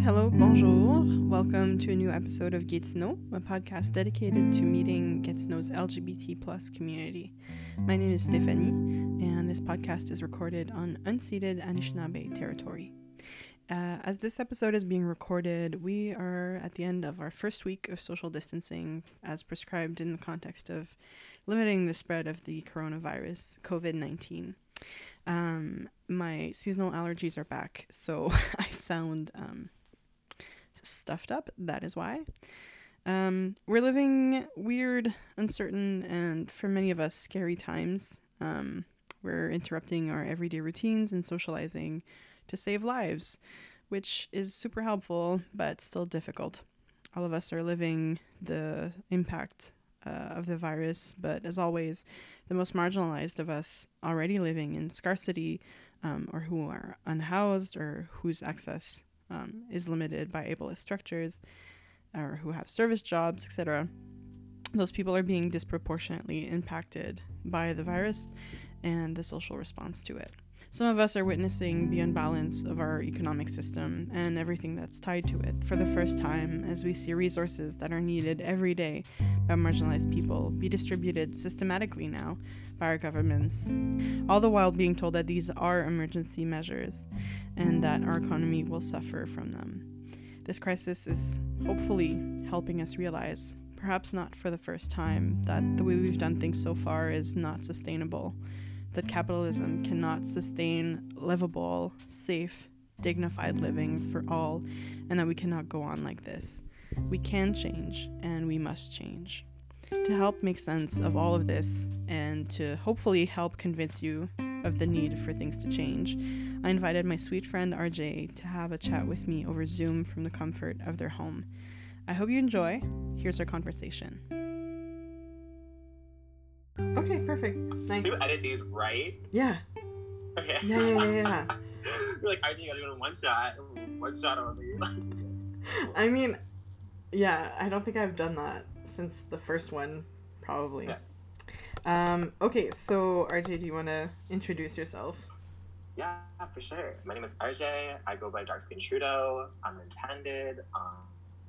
Hello, bonjour. Welcome to a new episode of Gatineau, a podcast dedicated to meeting Gatineau's LGBT plus community. My name is Stephanie, and this podcast is recorded on unceded Anishinaabe territory. Uh, as this episode is being recorded, we are at the end of our first week of social distancing as prescribed in the context of limiting the spread of the coronavirus, COVID 19. Um, my seasonal allergies are back, so I sound um, stuffed up. That is why. Um, we're living weird, uncertain, and for many of us, scary times. Um, we're interrupting our everyday routines and socializing to save lives, which is super helpful, but still difficult. All of us are living the impact uh, of the virus, but as always, the most marginalized of us already living in scarcity um, or who are unhoused or whose access um, is limited by ableist structures or who have service jobs, etc. Those people are being disproportionately impacted by the virus and the social response to it. Some of us are witnessing the unbalance of our economic system and everything that's tied to it for the first time as we see resources that are needed every day by marginalized people be distributed systematically now by our governments, all the while being told that these are emergency measures and that our economy will suffer from them. This crisis is hopefully helping us realize, perhaps not for the first time, that the way we've done things so far is not sustainable that capitalism cannot sustain livable, safe, dignified living for all, and that we cannot go on like this. We can change, and we must change. To help make sense of all of this, and to hopefully help convince you of the need for things to change, I invited my sweet friend RJ to have a chat with me over Zoom from the comfort of their home. I hope you enjoy. Here's our conversation. Okay, perfect. Nice. Do you edit these right? Yeah. Okay. Yeah, yeah, yeah, yeah. You're like, RJ, you gotta do it in one shot. One shot only. I mean, yeah, I don't think I've done that since the first one, probably. Yeah. Um, okay, so RJ, do you want to introduce yourself? Yeah, for sure. My name is RJ. I go by Dark Skin Trudeau. I'm intended on,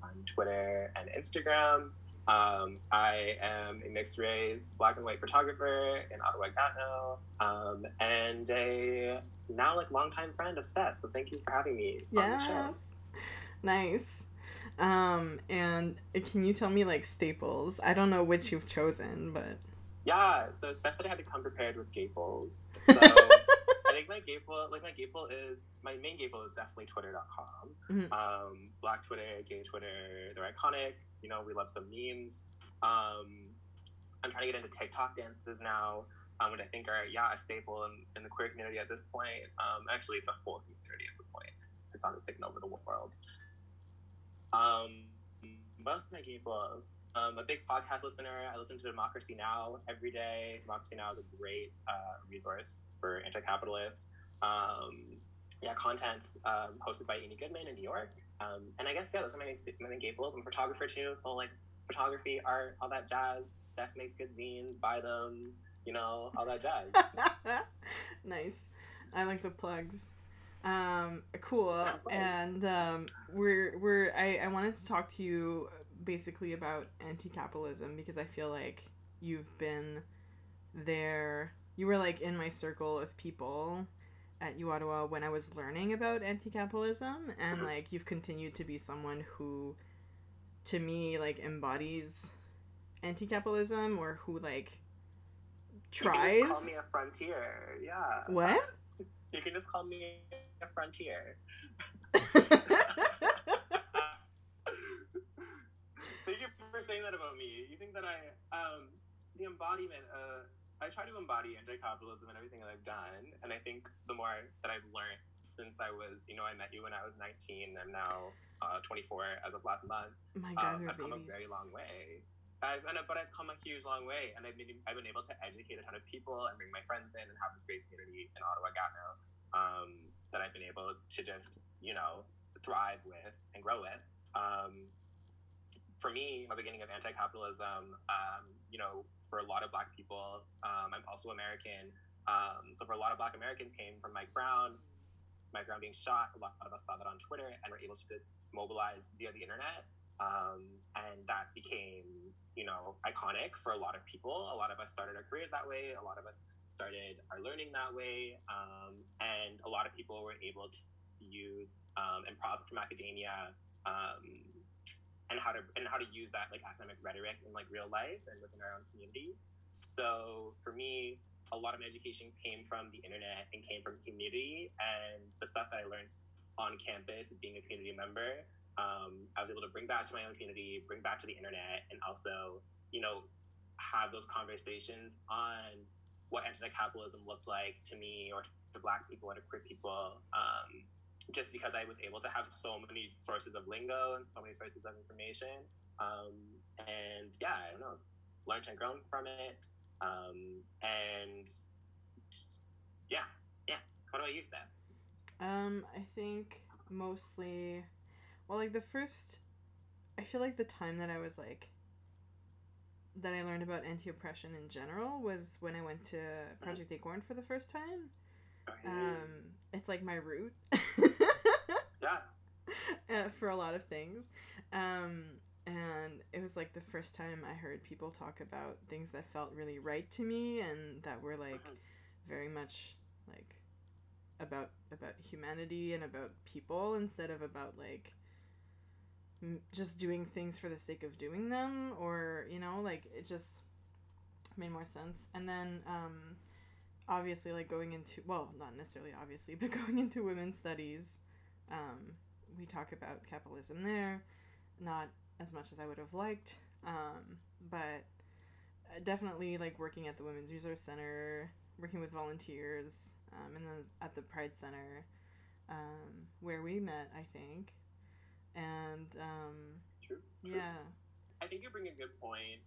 on Twitter and Instagram. Um, I am a mixed race black and white photographer in Ottawa Gatineau, um, and a now like longtime friend of Steph. So thank you for having me on the show. Yes. Nice. Um, and can you tell me like staples? I don't know which you've chosen, but Yeah, so Steph said I had to come prepared with gaples. So think my gaple, like my gaple is my main gaple is definitely twitter.com. Mhm. Um, Black Twitter, gay Twitter, they're iconic. You know, we love some memes. Um, I'm trying to get into TikTok dances now, um, which I think are yeah a staple in, in the queer community at this point. Um, actually, the whole community at this point. It's TikTok is taking over the world. Um, most of my gables. Um, a big podcast listener. I listen to Democracy Now every day. Democracy Now is a great uh, resource for anti-capitalists. Um, yeah, content um, hosted by Amy Goodman in New York. Um, and I guess yeah, those are my my main. I'm a photographer too, so like photography, art, all that jazz. Steph makes good zines, buy them, you know, all that jazz. nice. I like the plugs. Um, cool. And um, we're we're I, I wanted to talk to you basically about anti-capitalism because I feel like you've been there. You were like in my circle of people at U Ottawa when I was learning about anti-capitalism, and Mhm. like you've continued to be someone who, to me, like embodies anti-capitalism or who like You can tries. just call me a frontier. Yeah. What? You can just call me a frontier. Thank you for saying that about me. You think that I, um, the embodiment, uh, I try to embody anti-capitalism and everything that I've done, and I think the more that I've learned since I was, you know, I met you when I was 19. I'm now uh, 24 as of last month. My God, Um, I've come a very long way. I've, and, but I've come a huge long way, and I've been I've been able to educate a ton of people and bring my friends in and have this great community in Ottawa Gatineau um, that I've been able to just you know thrive with and grow with. Um, for me, the beginning of anti-capitalism, um, you know, for a lot of Black people, um, I'm also American. Um, so for a lot of Black Americans, came from Mike Brown, Mike Brown being shot, a lot of us saw that on Twitter and were able to just mobilize via the internet. Um, and that became, you know, iconic for a lot of people. A lot of us started our careers that way. A lot of us started our learning that way. Um, and a lot of people were able to use um, improv from academia um, and how to and how to use that like academic rhetoric in like real life and within our own communities. So for me, a lot of my education came from the internet and came from community and the stuff that I learned on campus being a community member. Um, I was able to bring back to my own community, bring back to the internet, and also, you know, have those conversations on what anti-capitalism looked like to me or to Black people or to queer people. Um, just because I was able to have so many sources of lingo and so many sources of information. Um, and yeah, I don't know, learned and grown from it. Um, and yeah, yeah. What about you, Steph? Um, I think mostly, well, like the first, I feel like the time that I was like, that I learned about anti oppression in general was when I went to Mm-hmm. Project Acorn for the first time. Um, it's like my root. yeah. uh, for a lot of things. Um, and it was like the first time I heard people talk about things that felt really right to me and that were like Mhm. very much like about about humanity and about people instead of about like just doing things for the sake of doing them or you know like it just made more sense. And then um obviously like going into well not necessarily obviously but going into women's studies um we talk about capitalism there not as much as i would have liked um but uh, definitely like working at the women's resource center working with volunteers um, and then at the pride center um, where we met i think and um, True. true. yeah I think you bring a good point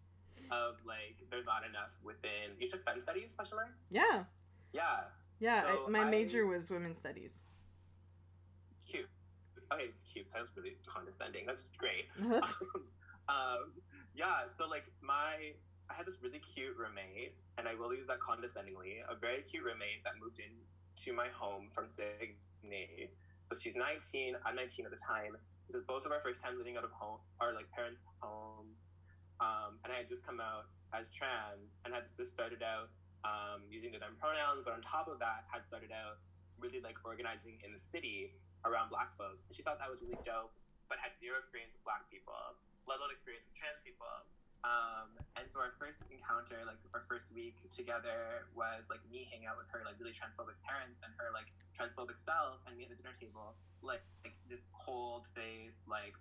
of like there's not enough within. You took fem studies, question mark? yeah Yeah. yeah So I, my I- major was women's studies Cute. Okay, cute sounds really condescending. That's great. That's- um, yeah, so like my, I had this really cute roommate, and I will use that condescendingly. A very cute roommate that moved in to my home from Sydney. So she's 19. I'm 19 at the time. This is both of our first time living out of home, our like parents' homes. Um, and I had just come out as trans, and had just started out um, using the them pronouns. But on top of that, had started out really like organizing in the city around Black folks, and she thought that was really dope, but had zero experience with Black people, let alone experience with trans people. Um, and so our first encounter, like our first week together, was like me hanging out with her like really transphobic parents and her like transphobic self, and me at the dinner table, like, like this cold face, like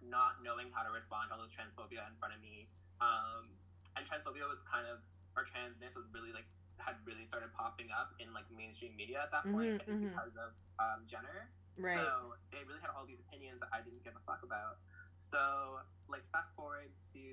not knowing how to respond to all this transphobia in front of me. Um, and transphobia was kind of, or transness was really like had really started popping up in like mainstream media at that point, Mhm, I think mhm. because of um, Jenner. right So they really had all these opinions that I didn't give a fuck about. So like fast forward to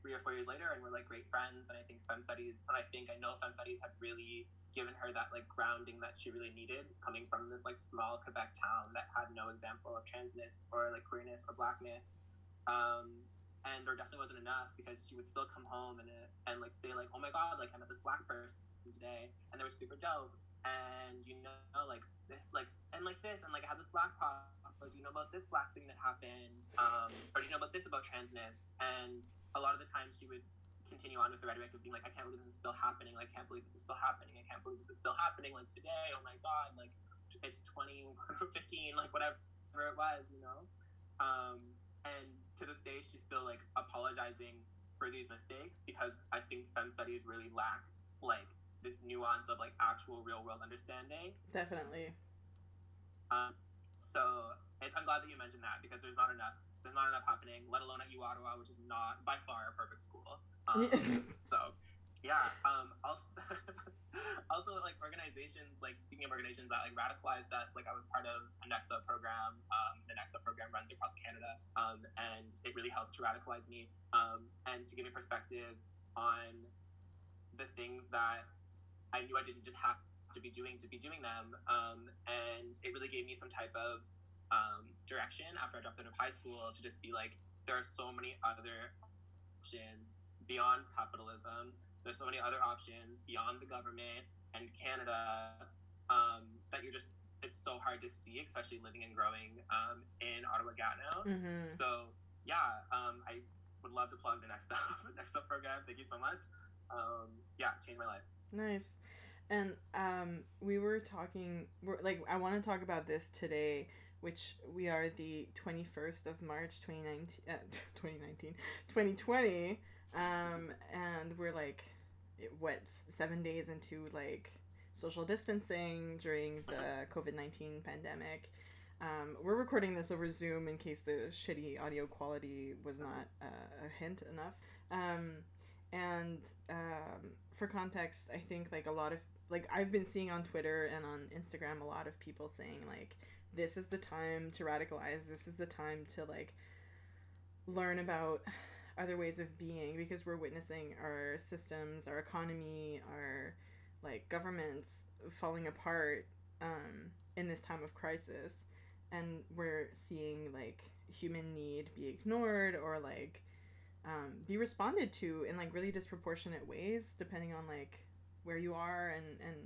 three or four years later, and we're like great friends. And I think fem studies, and I think I know fem studies had really given her that like grounding that she really needed, coming from this like small Quebec town that had no example of transness or like queerness or blackness. Um, and there definitely wasn't enough because she would still come home and and like say like, oh my god, like I met this black person today, and they were super dope. And you know, like this, like and like this, and like I had this black pop. Like, do you know about this black thing that happened? Um, or do you know about this about transness? And a lot of the times she would continue on with the rhetoric of being like, I can't believe this is still happening. Like, I can't believe this is still happening. I can't believe this is still happening. Like today, oh my god, like it's 2015, like whatever it was, you know. Um, and to this day, she's still like apologizing for these mistakes because I think fem studies really lacked like this nuance of like actual real world understanding. definitely Um, so it's, I'm glad that you mentioned that because there's not enough. There's not enough happening, let alone at U Ottawa, which is not by far a perfect school. Um, so, yeah. Um, also, also like organizations, like speaking of organizations that like radicalized us, like I was part of a Next Up program. Um, the Next Up program runs across Canada, um, and it really helped to radicalize me um, and to give me perspective on the things that I knew I didn't just have to be doing to be doing them. Um, and it really gave me some type of um, direction after I dropped out of high school to just be like, there are so many other options beyond capitalism. There's so many other options beyond the government and Canada um, that you're just, it's so hard to see, especially living and growing um, in Ottawa Gatineau. Mm-hmm. So yeah, um, I would love to plug the next up next up program. Thank you so much. Um, yeah, changed my life. Nice. And um, we were talking, we're, like, I want to talk about this today, which we are the 21st of March, 2019, uh, 2019, 2020. Um, and we're like, what, seven days into like social distancing during the COVID 19 pandemic. Um, we're recording this over Zoom in case the shitty audio quality was not uh, a hint enough. Um, and um, for context, I think like a lot of like I've been seeing on Twitter and on Instagram a lot of people saying like this is the time to radicalize. This is the time to like learn about other ways of being because we're witnessing our systems, our economy, our like governments falling apart um, in this time of crisis, and we're seeing like human need be ignored or like um, be responded to in like really disproportionate ways depending on like where you are and and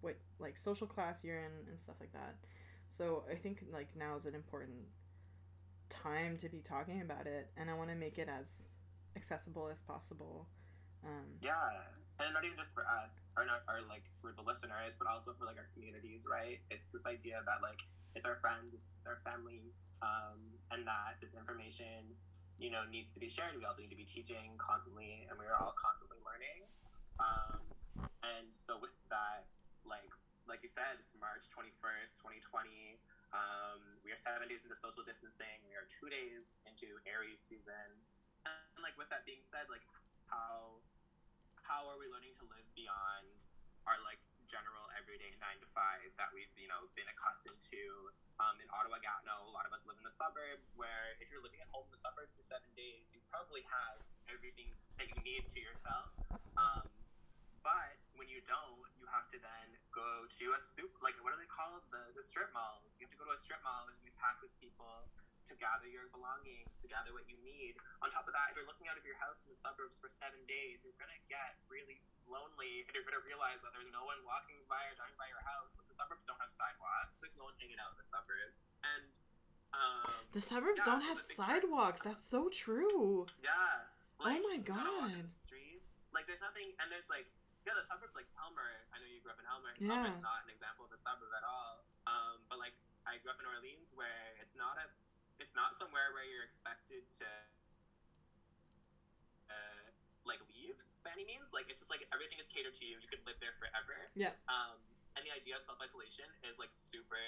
what like social class you're in and stuff like that. So I think like now is an important time to be talking about it, and I want to make it as accessible as possible. Um, yeah, and not even just for us, or not, or like for the listeners, but also for like our communities, right? It's this idea that like it's our friends, it's our families, um, and that this information, you know, needs to be shared. We also need to be teaching constantly, and we are all constantly learning. Um, and so with that, like like you said, it's March twenty first, twenty twenty. Um, we are seven days into social distancing. We are two days into Aries season. And like with that being said, like how how are we learning to live beyond our like general everyday nine to five that we've you know been accustomed to um, in Ottawa Gatineau a lot of us live in the suburbs where if you're living at home in the suburbs for seven days you probably have everything that you need to yourself um, but when you don't you have to then go to a soup like what are they called the, the strip malls you have to go to a strip mall which is packed with people to gather your belongings, to gather what you need. On top of that, if you're looking out of your house in the suburbs for seven days, you're gonna get really lonely, and you're gonna realize that there's no one walking by or driving by your house. the suburbs don't have sidewalks. There's no one hanging out in the suburbs, and um, the suburbs yeah, don't have sidewalks. That's so true. Yeah. Like, oh my god. Streets. Like there's nothing, and there's like yeah, the suburbs like Aylmer. I know you grew up in Aylmer. So yeah. Aylmer's not an example of a suburb at all. Um, but like I grew up in Orleans, where it's not a it's not somewhere where you're expected to uh, like leave by any means. Like it's just like everything is catered to you. You could live there forever. Yeah. Um, and the idea of self isolation is like super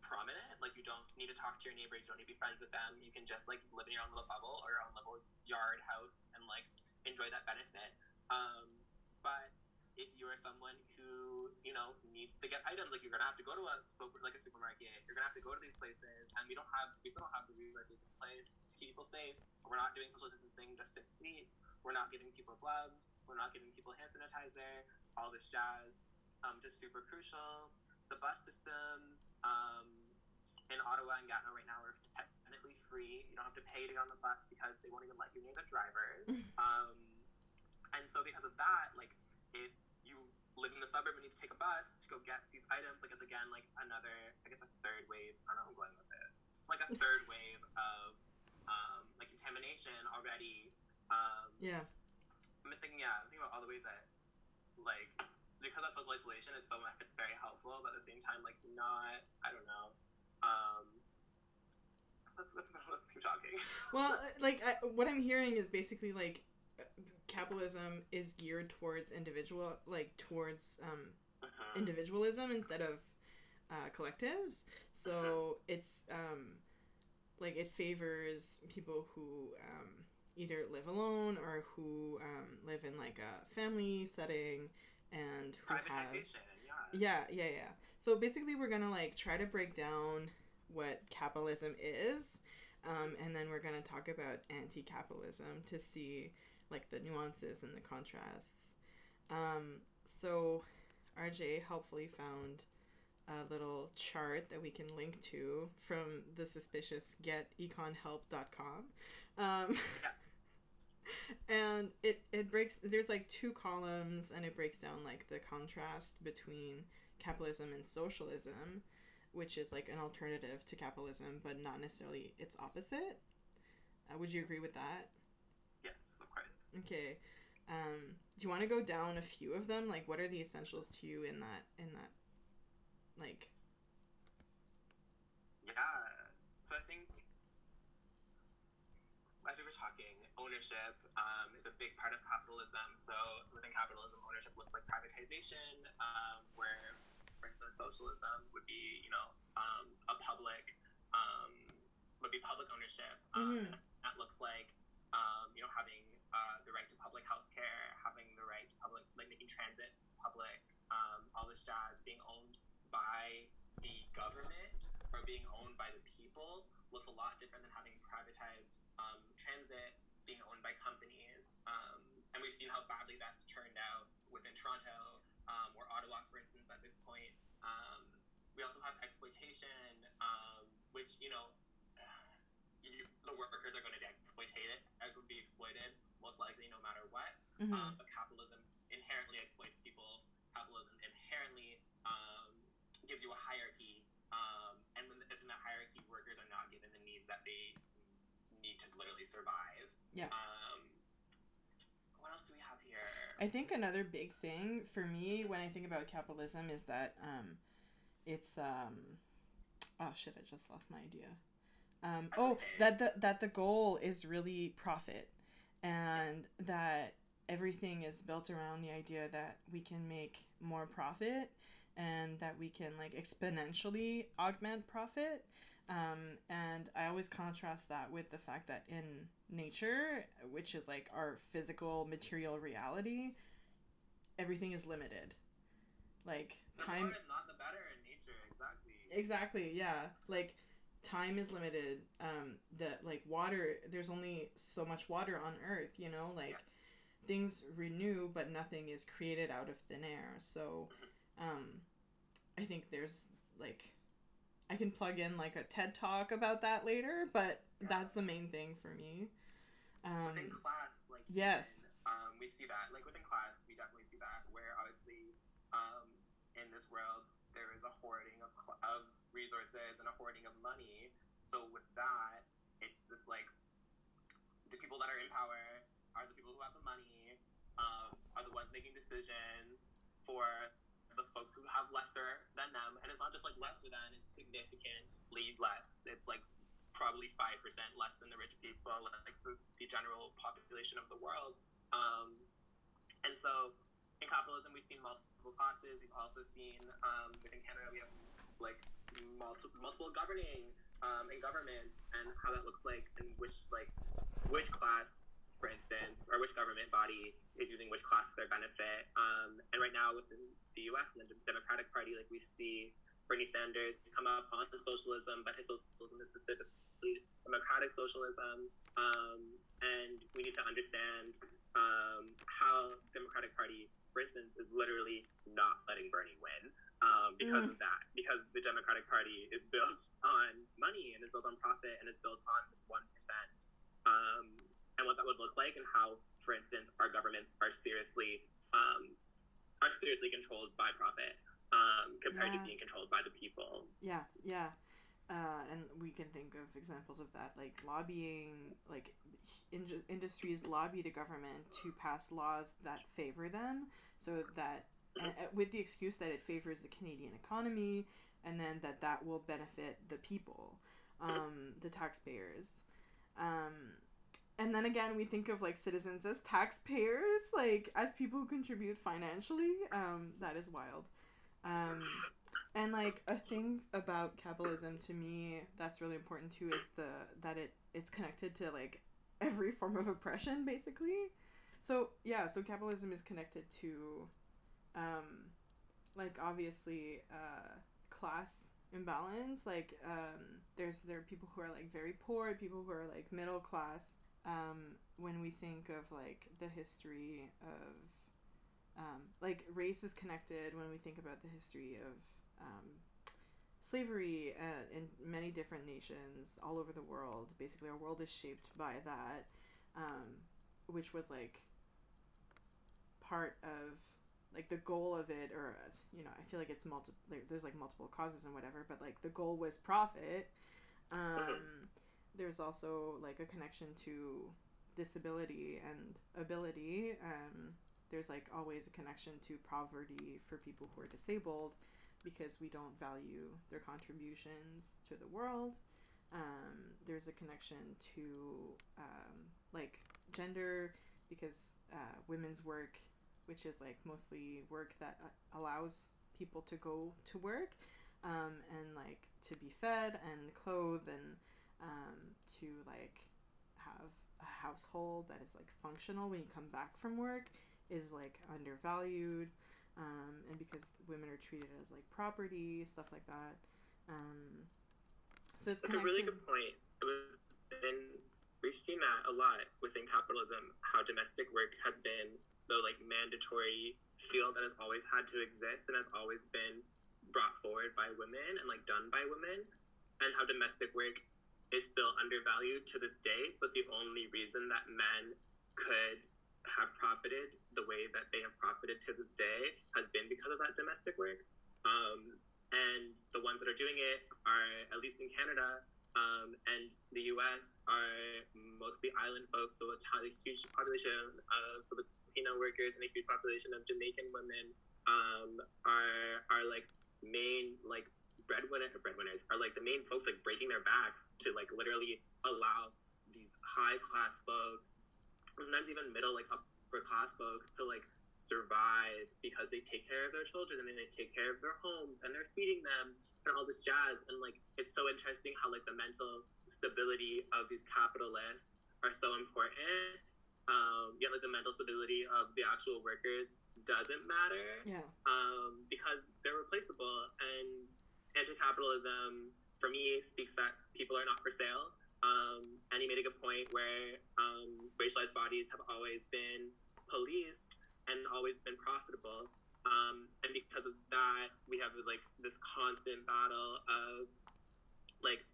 prominent. Like you don't need to talk to your neighbors. You don't need to be friends with them. You can just like live in your own little bubble or your own little yard house and like enjoy that benefit. Um, but if you are someone who you know needs to get items, like you're gonna have to go to a super, like a supermarket, you're gonna have to go to these places, and we don't have we still don't have the resources in place to keep people safe. We're not doing social distancing just six feet. We're not giving people gloves. We're not giving people hand sanitizer. All this jazz, um, just super crucial. The bus systems um, in Ottawa and Gatineau right now are technically free. You don't have to pay to get on the bus because they won't even let you near the drivers. um, and so because of that, like if live in the suburb and need to take a bus to go get these items, like it's again like another, I guess a third wave. I don't know I'm going with this. Like a third wave of um, like contamination already. Um, yeah. I'm just thinking, yeah, I'm thinking about all the ways that like because of social isolation, it's so much, it's very helpful, but at the same time, like not, I don't know. Um, let's, let's, let's keep talking. well, like I, what I'm hearing is basically like capitalism is geared towards individual like towards um, uh-huh. individualism instead of uh, collectives so uh-huh. it's um, like it favors people who um, either live alone or who um, live in like a family setting and who have yeah yeah yeah so basically we're gonna like try to break down what capitalism is um, and then we're gonna talk about anti-capitalism to see like the nuances and the contrasts. Um, so RJ helpfully found a little chart that we can link to from the suspicious geteconhelp.com. Um, and it, it breaks, there's like two columns and it breaks down like the contrast between capitalism and socialism. which is like an alternative to capitalism, but not necessarily its opposite. Uh, would you agree with that? Yes, of course. Okay. Um, do you want to go down a few of them? Like, what are the essentials to you in that? In that, like. Yeah. So I think, as we were talking, ownership um, is a big part of capitalism. So within capitalism, ownership looks like privatization, um, where, for instance, socialism would be, you know, um, a public, um, would be public ownership. Um, Mhm. That looks like, um, you know, having uh, the right to public health care, having the right to public, like making transit public, um, all this jazz, being owned by the government or being owned by the people looks a lot different than having privatized um, transit being owned by companies. Um, and we've seen how badly that's turned out within Toronto um, or Ottawa, for instance, at this point. Um, we also have exploitation, um, which, you know, you, the workers are going to be exploited, would be exploited, most likely no matter what. Mhm. Um, but capitalism inherently exploits people. Capitalism inherently um, gives you a hierarchy, um, and when within that hierarchy, workers are not given the needs that they need to literally survive. Yeah. Um, what else do we have here? I think another big thing for me when I think about capitalism is that um, it's um, oh shit, I just lost my idea. Um, oh, that the that the goal is really profit, and Yes. that everything is built around the idea that we can make more profit and that we can like exponentially augment profit. Um, and I always contrast that with the fact that in nature, which is like our physical material reality, everything is limited. Like the time is not the better in nature, exactly. exactly yeah like time is limited um the like water there's only so much water on earth you know like Yeah. things renew but nothing is created out of thin air so um i think there's like i can plug in like a ted talk about that later but Yeah. that's the main thing for me within um class, like yes. um, we see that. Like within class, we definitely see that. Where obviously, um, in this world, there is a hoarding of cl- of resources and a hoarding of money. So with that, it's this like the people that are in power are the people who have the money, um, are the ones making decisions for the folks who have lesser than them. And it's not just like lesser than; it's significantly less. It's like probably five percent less than the rich people, like the, the general population of the world. Um, and so, in capitalism, we've seen multiple classes. We've also seen um, within Canada we have like multiple multiple governing um, and government and how that looks like, and which like which class, for instance, or which government body is using which class to their benefit. Um, and right now, within the U.S. and the Democratic Party, like we see Bernie Sanders come up on socialism, but his socialism is specifically democratic socialism. Um, and we need to understand um, how Democratic Party, for instance, is literally not letting Bernie win um, because of that. Because the Democratic Party is built on money and is built on profit and is built on this one percent. Um, and what that would look like, and how, for instance, our governments are seriously um, are seriously controlled by profit um, compared Yeah. to being controlled by the people. Yeah, yeah. Uh, and we can think of examples of that, like lobbying, like in- industries lobby the government to pass laws that favor them, so that with the excuse that it favors the Canadian economy, and then that that will benefit the people, um, the taxpayers. Um, and then again, we think of like citizens as taxpayers, like as people who contribute financially. Um, that is wild. Um, and like a thing about capitalism to me that's really important too is the that it it's connected to like every form of oppression basically. So yeah, so capitalism is connected to um like obviously uh class imbalance like um there's there are people who are like very poor people who are like middle class um when we think of like the history of um, like race is connected when we think about the history of um, slavery uh, in many different nations all over the world. Basically, our world is shaped by that, um, which was like part of like the goal of it or you know i feel like it's multiple like, there's like multiple causes and whatever but like the goal was profit. Um there's also like a connection to disability and ability. Um there's like always a connection to poverty for people who are disabled because we don't value their contributions to the world. Um, there's a connection to um, like gender because uh, women's work which is like mostly work that uh, allows people to go to work um, and like to be fed and clothed and um, to like have a household that is like functional when you come back from work is like undervalued um, and because women are treated as like property stuff like that um, so it's That's a really good point. And we've seen that a lot within capitalism how domestic work has been the like mandatory field that has always had to exist and has always been brought forward by women and like done by women and how domestic work is still undervalued to this day but the only reason that men could have profited the way that they have profited to this day has been because of that domestic work. Um, and the ones that are doing it are at least in canada um, and the us are mostly island folks so a huge population of Filipino workers and a huge population of Jamaican women um, are are like main like breadwinner breadwinners are like the main folks like breaking their backs to like literally allow these high class folks, sometimes even middle like upper class folks to like survive because they take care of their children and they take care of their homes and they're feeding them and all this jazz. And like it's so interesting how like the mental stability of these capitalists are so important um, yet like the mental stability of the actual workers doesn't matter. Yeah. Um, because they're replaceable, and anti-capitalism for me speaks that people are not for sale. Um, and he made a good point where um, racialized bodies have always been policed and always been profitable. Um, and because of that, we have like this constant battle of like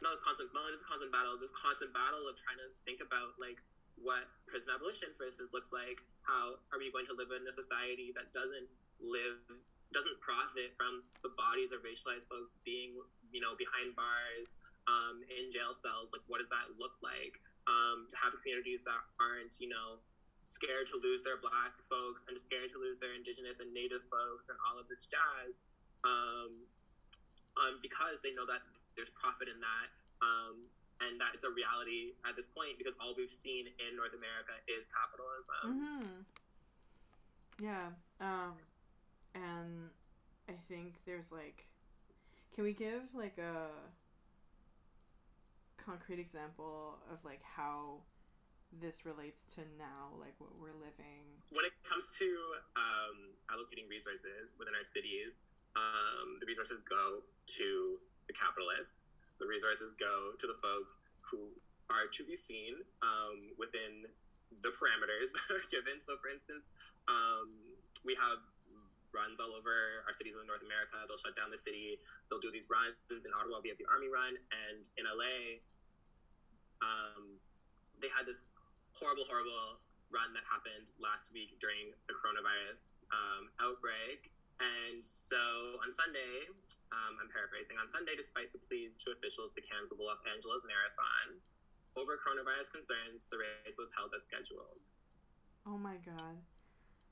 not this constant, not this constant battle, this constant battle of trying to think about like what prison abolition, for instance, looks like. How are we going to live in a society that doesn't live, doesn't profit from the bodies of racialized folks being, you know, behind bars, um, in jail cells? Like, what does that look like? Um, to have communities that aren't, you know, scared to lose their black folks and scared to lose their indigenous and native folks and all of this jazz um, um, because they know that there's profit in that um, and that it's a reality at this point because all we've seen in North America is capitalism. Mm-hmm. Yeah. Um, and I think there's like, can we give like a concrete example of like how this relates to now, like what we're living? When it comes to um, allocating resources within our cities, um, the resources go to the capitalists the resources go to the folks who are to be seen um, within the parameters that are given. So, for instance, um, we have runs all over our cities in North America. They'll shut down the city. They'll do these runs. In Ottawa, we have the Army Run, and in LA, um, they had this horrible, horrible run that happened last week during the coronavirus um, outbreak. And so on Sunday, um, I'm paraphrasing, on Sunday, despite the pleas to officials to cancel the Los Angeles Marathon, over coronavirus concerns, the race was held as scheduled. Oh my God.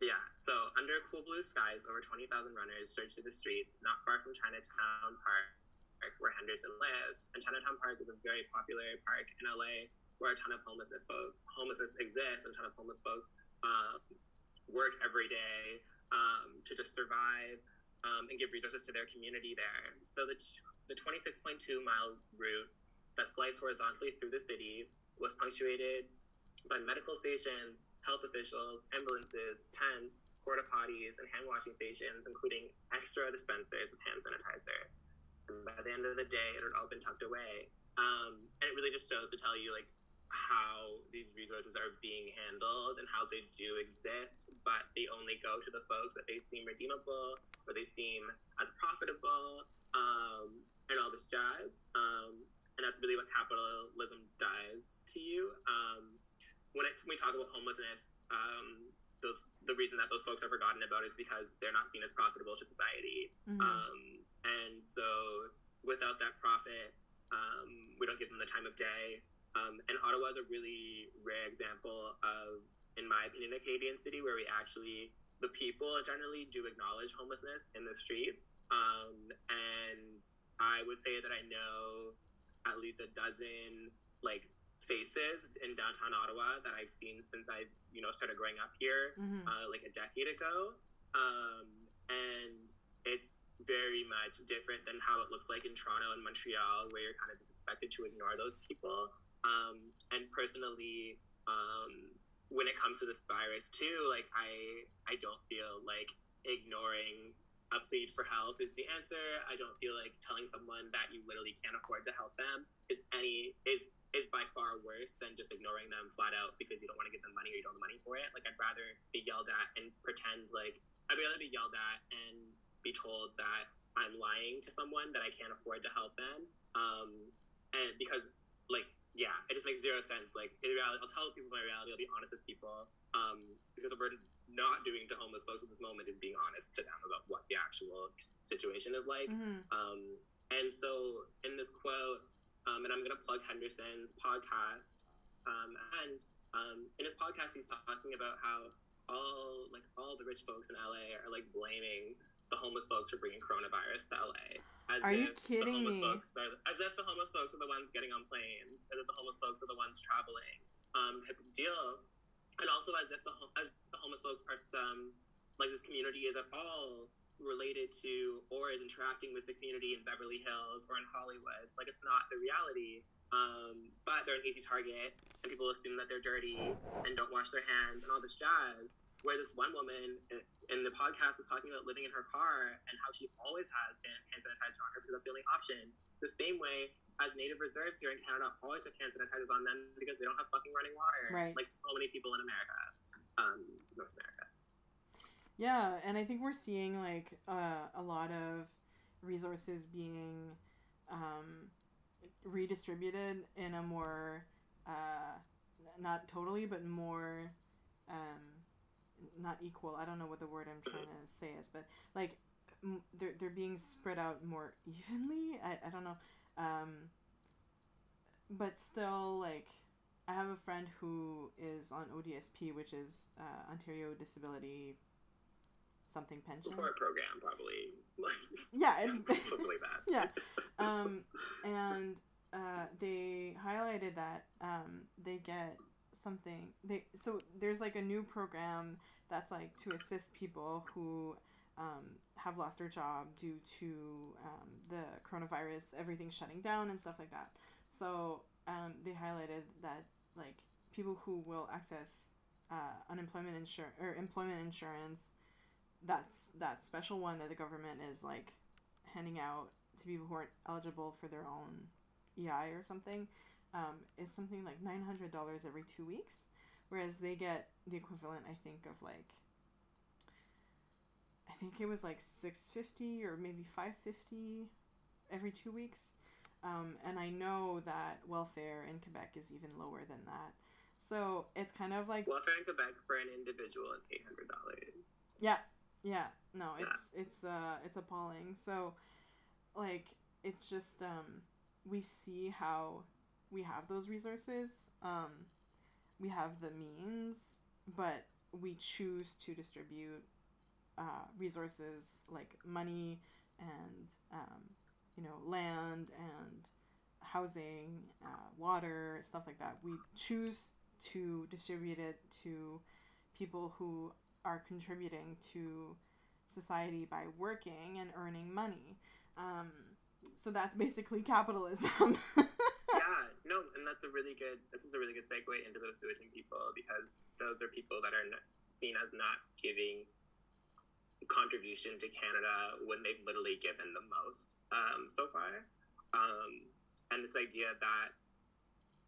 Yeah, so under cool blue skies, over 20,000 runners surged through the streets not far from Chinatown Park, where Henderson lives. And Chinatown Park is a very popular park in LA where a ton of homelessness folks, homelessness exists, and a ton of homeless folks um, work every day um, to just survive um, and give resources to their community there. So the, the 26.2 mile route that sliced horizontally through the city was punctuated by medical stations, health officials, ambulances, tents, porta potties, and hand washing stations, including extra dispensers of hand sanitizer. And by the end of the day, it had all been tucked away. Um, and it really just shows to tell you, like, how these resources are being handled and how they do exist, but they only go to the folks that they seem redeemable or they seem as profitable um, and all this jazz. Um, and that's really what capitalism does to you. Um, when, it, when we talk about homelessness, um, those the reason that those folks are forgotten about is because they're not seen as profitable to society. Mhm. Um, and so without that profit, um, we don't give them the time of day. Um, and Ottawa is a really rare example of, in my opinion, a Canadian city where we actually, the people generally do acknowledge homelessness in the streets. Um, and I would say that I know at least a dozen like faces in downtown Ottawa that I've seen since I, you know, started growing up here Mhm. uh, like a decade ago. Um, and it's very much different than how it looks like in Toronto and Montreal, where you're kind of just expected to ignore those people. Um, and personally, um, when it comes to this virus too, like I, I don't feel like ignoring a plead for help is the answer. I don't feel like telling someone that you literally can't afford to help them is any is is by far worse than just ignoring them flat out because you don't want to give them money or you don't have the money for it. Like I'd rather be yelled at and pretend like I'd rather be yelled at and be told that I'm lying to someone that I can't afford to help them. Um, and because like yeah, it just makes zero sense. Like in reality, I'll tell people my reality. I'll be honest with people. Um, because what we're not doing to homeless folks at this moment is being honest to them about what the actual situation is like. Mhm. Um, and so in this quote, um, and I'm going to plug Henderson's podcast. Um, and um, in his podcast, he's talking about how all like all the rich folks in LA are like blaming the homeless folks are bringing coronavirus to LA. As Are if you the kidding homeless me? Folks are, as if the homeless folks are the ones getting on planes, as if the homeless folks are the ones traveling. Um, type of deal. And also as if the as the homeless folks are some like this community is at all related to or is interacting with the community in Beverly Hills or in Hollywood. Like it's not the reality. Um, but they're an easy target, and people assume that they're dirty and don't wash their hands and all this jazz. Where this one woman in the podcast was talking about living in her car and how she always has hand sanitizer on her because that's the only option. The same way as native reserves here in Canada always have hand sanitizers on them because they don't have fucking running water. Right. Like so many people in America, um, North America. Yeah, and I think we're seeing like uh, a lot of resources being um, redistributed in a more uh, not totally, but more um, not equal. I don't know what the word I'm trying to say is, but like m- they're they're being spread out more evenly. I I don't know, um, but still like. I have a friend who is on ODSP, which is uh, Ontario Disability something pension. Support program, probably. Yeah, it's like that. yeah. Um, and uh, they highlighted that um, they get something. They so there's like a new program that's like to assist people who um, have lost their job due to um, the coronavirus, everything shutting down and stuff like that. So um, they highlighted that like people who will access uh, unemployment insurance or employment insurance that's that special one that the government is like handing out to people who aren't eligible for their own EI or something um, is something like nine hundred dollars every two weeks, whereas they get the equivalent, I think, of like I think it was like six fifty or maybe five fifty every two weeks, um, and I know that welfare in Quebec is even lower than that. So it's kind of like Welfare in Quebec for an individual is eight hundred dollars. yeah, yeah. No, it's it's uh it's appalling. So like it's just um we see how we have those resources. Um we have the means, but we choose to distribute uh, resources like money and um, you know land and housing, uh, water, stuff like that. We choose to distribute it to people who are contributing to society by working and earning money. Um, so that's basically capitalism. that's a really good. This is a really good segue into those sewaging people because those are people that are not, seen as not giving contribution to Canada when they've literally given the most um, so far. Um, and this idea that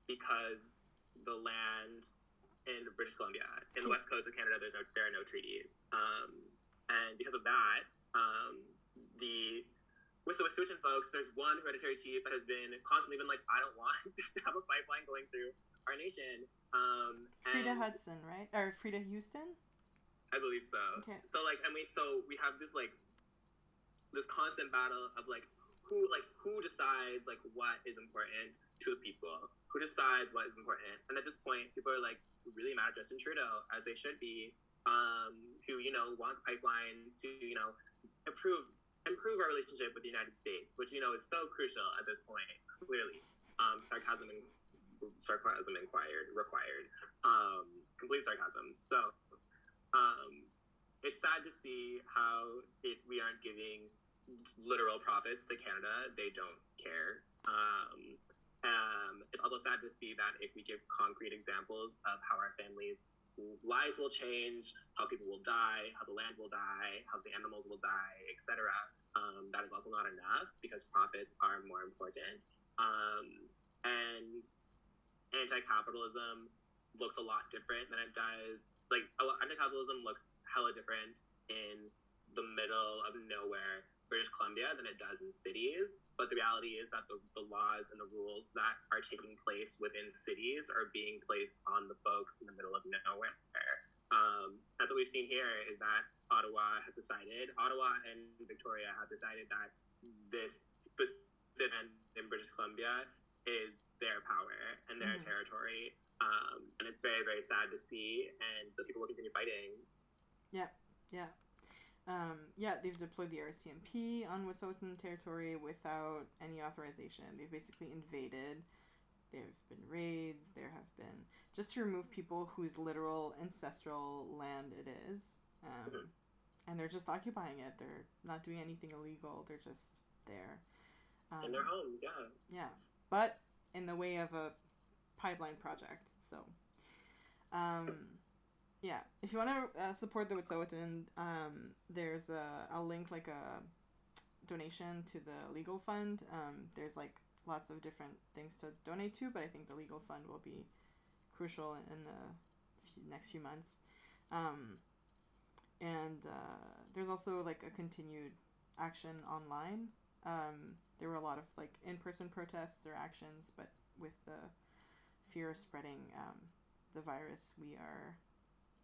because the land in British Columbia, in the west coast of Canada, there's no there are no treaties, um, and because of that, um, the with the Wet'suwet'en folks, there's one hereditary chief that has been constantly been like, I don't want just to have a pipeline going through our nation. Um, Freda Hudson, right? Or Freda Houston? I believe so. Okay. So like, and we so we have this like this constant battle of like who like who decides like what is important to the people, who decides what is important, and at this point, people are like really mad at Justin Trudeau as they should be, um, who you know wants pipelines to you know improve improve our relationship with the United States, which you know is so crucial at this point. Clearly, um, sarcasm and sarcasm inquired required, um, complete sarcasm. So, um, it's sad to see how if we aren't giving literal profits to Canada, they don't care. Um, um, it's also sad to see that if we give concrete examples of how our families' lives will change, how people will die, how the land will die, how the animals will die, etc., um, that is also not enough because profits are more important. Um, and anti-capitalism looks a lot different than it does. Like anti-capitalism looks hella different in the middle of nowhere British Columbia than it does in cities. But the reality is that the, the laws and the rules that are taking place within cities are being placed on the folks in the middle of nowhere. Um, that's what we've seen here is that Ottawa has decided, Ottawa and Victoria have decided that this specific in British Columbia is their power and their mm. territory. Um, and it's very, very sad to see, and the people will continue fighting. Yeah, yeah. Um, yeah, they've deployed the RCMP on Wet'suwet'en territory without any authorization. They've basically invaded. There have been raids. There have been just to remove people whose literal ancestral land it is, um, mm-hmm. and they're just occupying it. They're not doing anything illegal. They're just there. Um, in their home, yeah. Yeah, but in the way of a pipeline project. So, um, yeah, if you want to uh, support the Wet'suwet'en, um, there's a I'll link like a donation to the legal fund. Um, there's like lots of different things to donate to, but I think the legal fund will be crucial in the few, next few months. Um, and uh, there's also like a continued action online. Um, there were a lot of like in-person protests or actions, but with the fear of spreading um, the virus, we are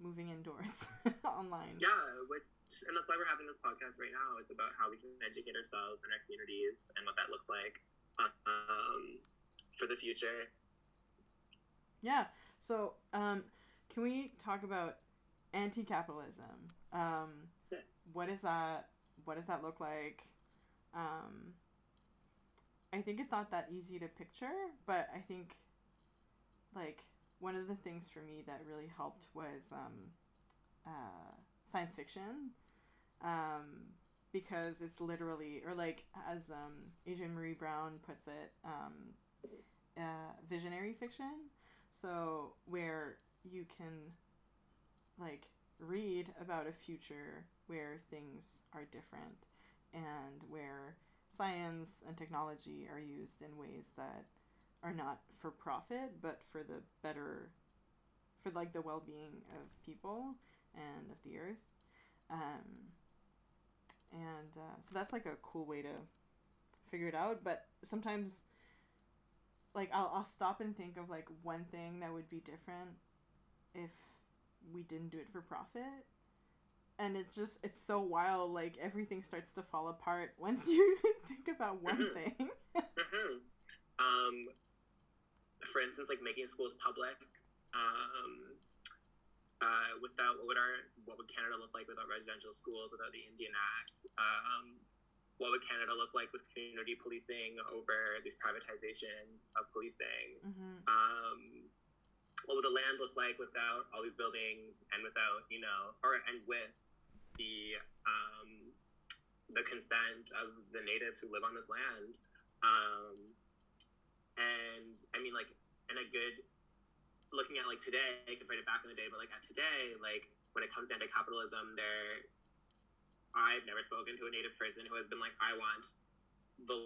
moving indoors online. Yeah, which and that's why we're having this podcast right now. It's about how we can educate ourselves and our communities and what that looks like um, for the future. Yeah. So, um, can we talk about anti-capitalism? Um, yes. What is that? What does that look like? Um, I think it's not that easy to picture, but I think, like, one of the things for me that really helped was um, uh, science fiction. Um, because it's literally, or like as um, Adrienne Maree Brown puts it, um, uh, visionary fiction. So where you can like read about a future where things are different and where science and technology are used in ways that are not for profit but for the better for like the well-being of people and of the earth um, and uh, so that's like a cool way to figure it out but sometimes like I'll, I'll stop and think of like one thing that would be different if we didn't do it for profit and it's just it's so wild like everything starts to fall apart once you think about one mm-hmm. thing mm-hmm. um, for instance like making schools public um, uh, without what would our what would Canada look like without residential schools, without the Indian Act? Um, what would Canada look like with community policing over these privatizations of policing? Mm-hmm. Um, what would the land look like without all these buildings and without you know, or and with the um, the consent of the natives who live on this land? Um, and I mean, like, in a good looking at like today compared to back in the day, but like at today, like when it comes down to capitalism, there, I've never spoken to a native person who has been like, I want the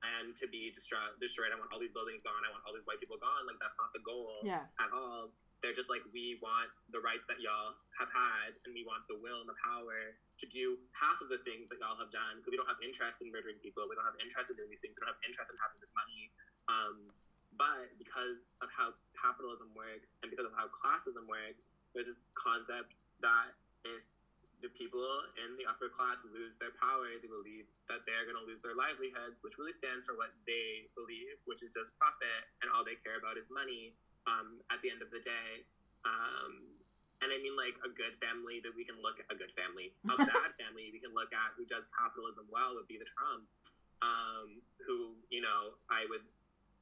land to be destroyed. Destroyed. I want all these buildings gone. I want all these white people gone. Like that's not the goal yeah. at all. They're just like we want the rights that y'all have had, and we want the will and the power to do half of the things that y'all have done because we don't have interest in murdering people. We don't have interest in doing these things. We don't have interest in having this money. Um, but because of how capitalism works and because of how classism works, there's this concept that if the people in the upper class lose their power. They believe that they're going to lose their livelihoods, which really stands for what they believe, which is just profit, and all they care about is money. Um, at the end of the day, um, and I mean like a good family that we can look at a good family, a bad family we can look at who does capitalism well would be the Trumps, um, who you know I would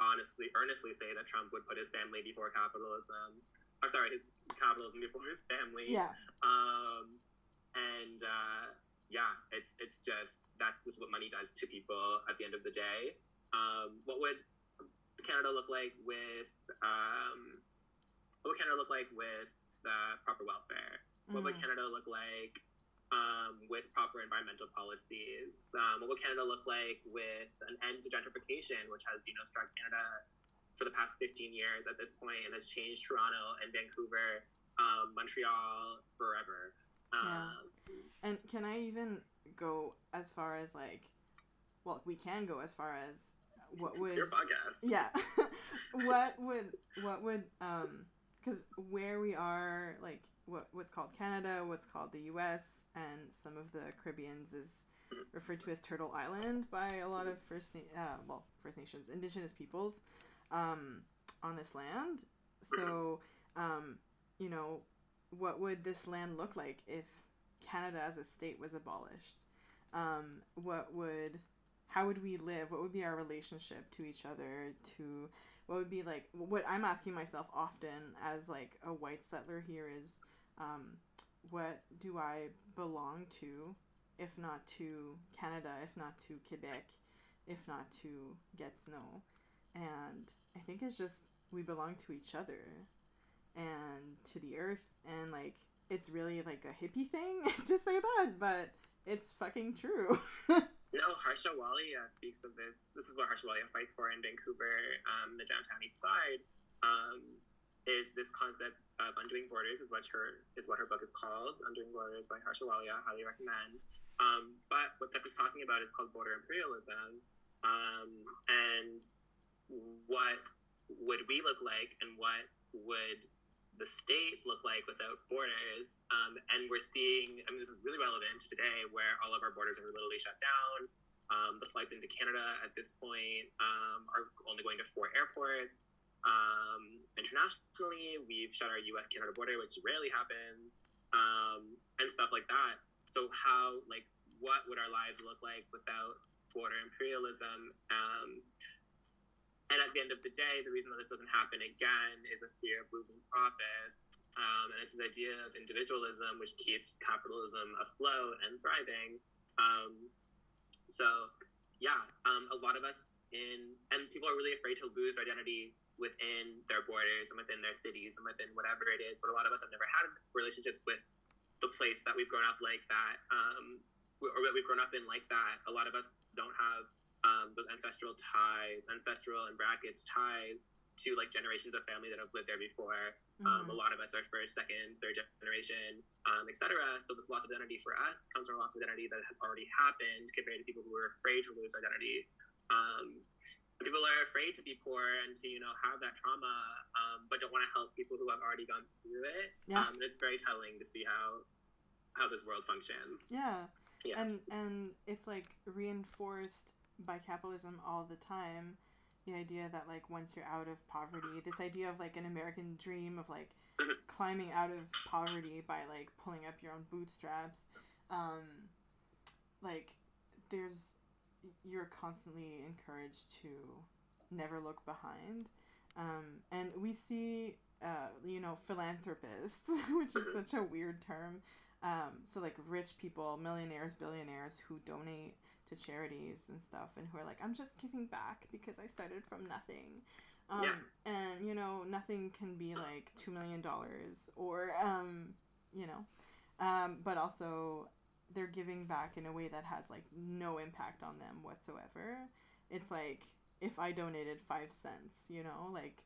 honestly, earnestly say that Trump would put his family before capitalism. Or sorry, his capitalism before his family. Yeah. Um, and uh, yeah, it's it's just that's just what money does to people at the end of the day. Um, what would Canada look like with um, what would Canada look like with uh, proper welfare? What would Mm. Canada look like um, with proper environmental policies? Um, what would Canada look like with an end to gentrification, which has you know struck Canada for the past 15 years at this point and has changed Toronto and Vancouver, um, Montreal forever. Yeah. Um, And can I even go as far as like, well, we can go as far as what would your podcast. yeah what would what would um because where we are like what what's called canada what's called the us and some of the caribbeans is referred to as turtle island by a lot of first Na- uh, well first nations indigenous peoples um on this land. So um you know what would this land look like if canada as a state was abolished? Um what would how would we live? What would be our relationship to each other to what would be like what i'm asking myself often as like a white settler here is um, what do i belong to if not to canada if not to quebec if not to gatineau? And i think it's just we belong to each other and to the earth and like it's really like a hippie thing to say that but it's fucking true No, Harsha Walia speaks of this. This is what Harsha Walia fights for in Vancouver, um, the downtown east side. Um, is this concept of undoing borders? Is what her is what her book is called, Undoing Borders by Harsha Walia. Highly recommend. Um, but what Seth is talking about is called border imperialism, um, and what would we look like, and what would the state look like without borders. Um, and we're seeing, I mean, this is really relevant to today where all of our borders are literally shut down. Um, the flights into Canada at this point um, are only going to four airports. Um, internationally, we've shut our US Canada border, which rarely happens, um, and stuff like that. So, how, like, what would our lives look like without border imperialism? And at the end of the day, the reason that this doesn't happen again is a fear of losing profits. Um, and it's this idea of individualism, which keeps capitalism afloat and thriving. Um, so, yeah, um, a lot of us in, and people are really afraid to lose identity within their borders and within their cities and within whatever it is. But a lot of us have never had relationships with the place that we've grown up like that, um, or that we've grown up in like that. A lot of us don't have um, those ancestral ties, ancestral and brackets ties to like generations of family that have lived there before. Um, a lot of us are first, second, third generation, um, etc. So this loss of identity for us comes from a loss of identity that has already happened compared to people who are afraid to lose identity. Um, people are afraid to be poor and to you know have that trauma, um, but don't want to help people who have already gone through it. Yeah. Um, and it's very telling to see how how this world functions. yeah Yes. and and it's like reinforced by capitalism all the time the idea that like once you're out of poverty this idea of like an american dream of like climbing out of poverty by like pulling up your own bootstraps um like there's you're constantly encouraged to never look behind um and we see uh you know philanthropists which is such a weird term um, so like rich people, millionaires, billionaires who donate to charities and stuff, and who are like, I'm just giving back because I started from nothing. Um, Yeah. And you know, nothing can be like two million dollars or um, you know, um, but also they're giving back in a way that has like no impact on them whatsoever. It's like if I donated five cents, you know, like,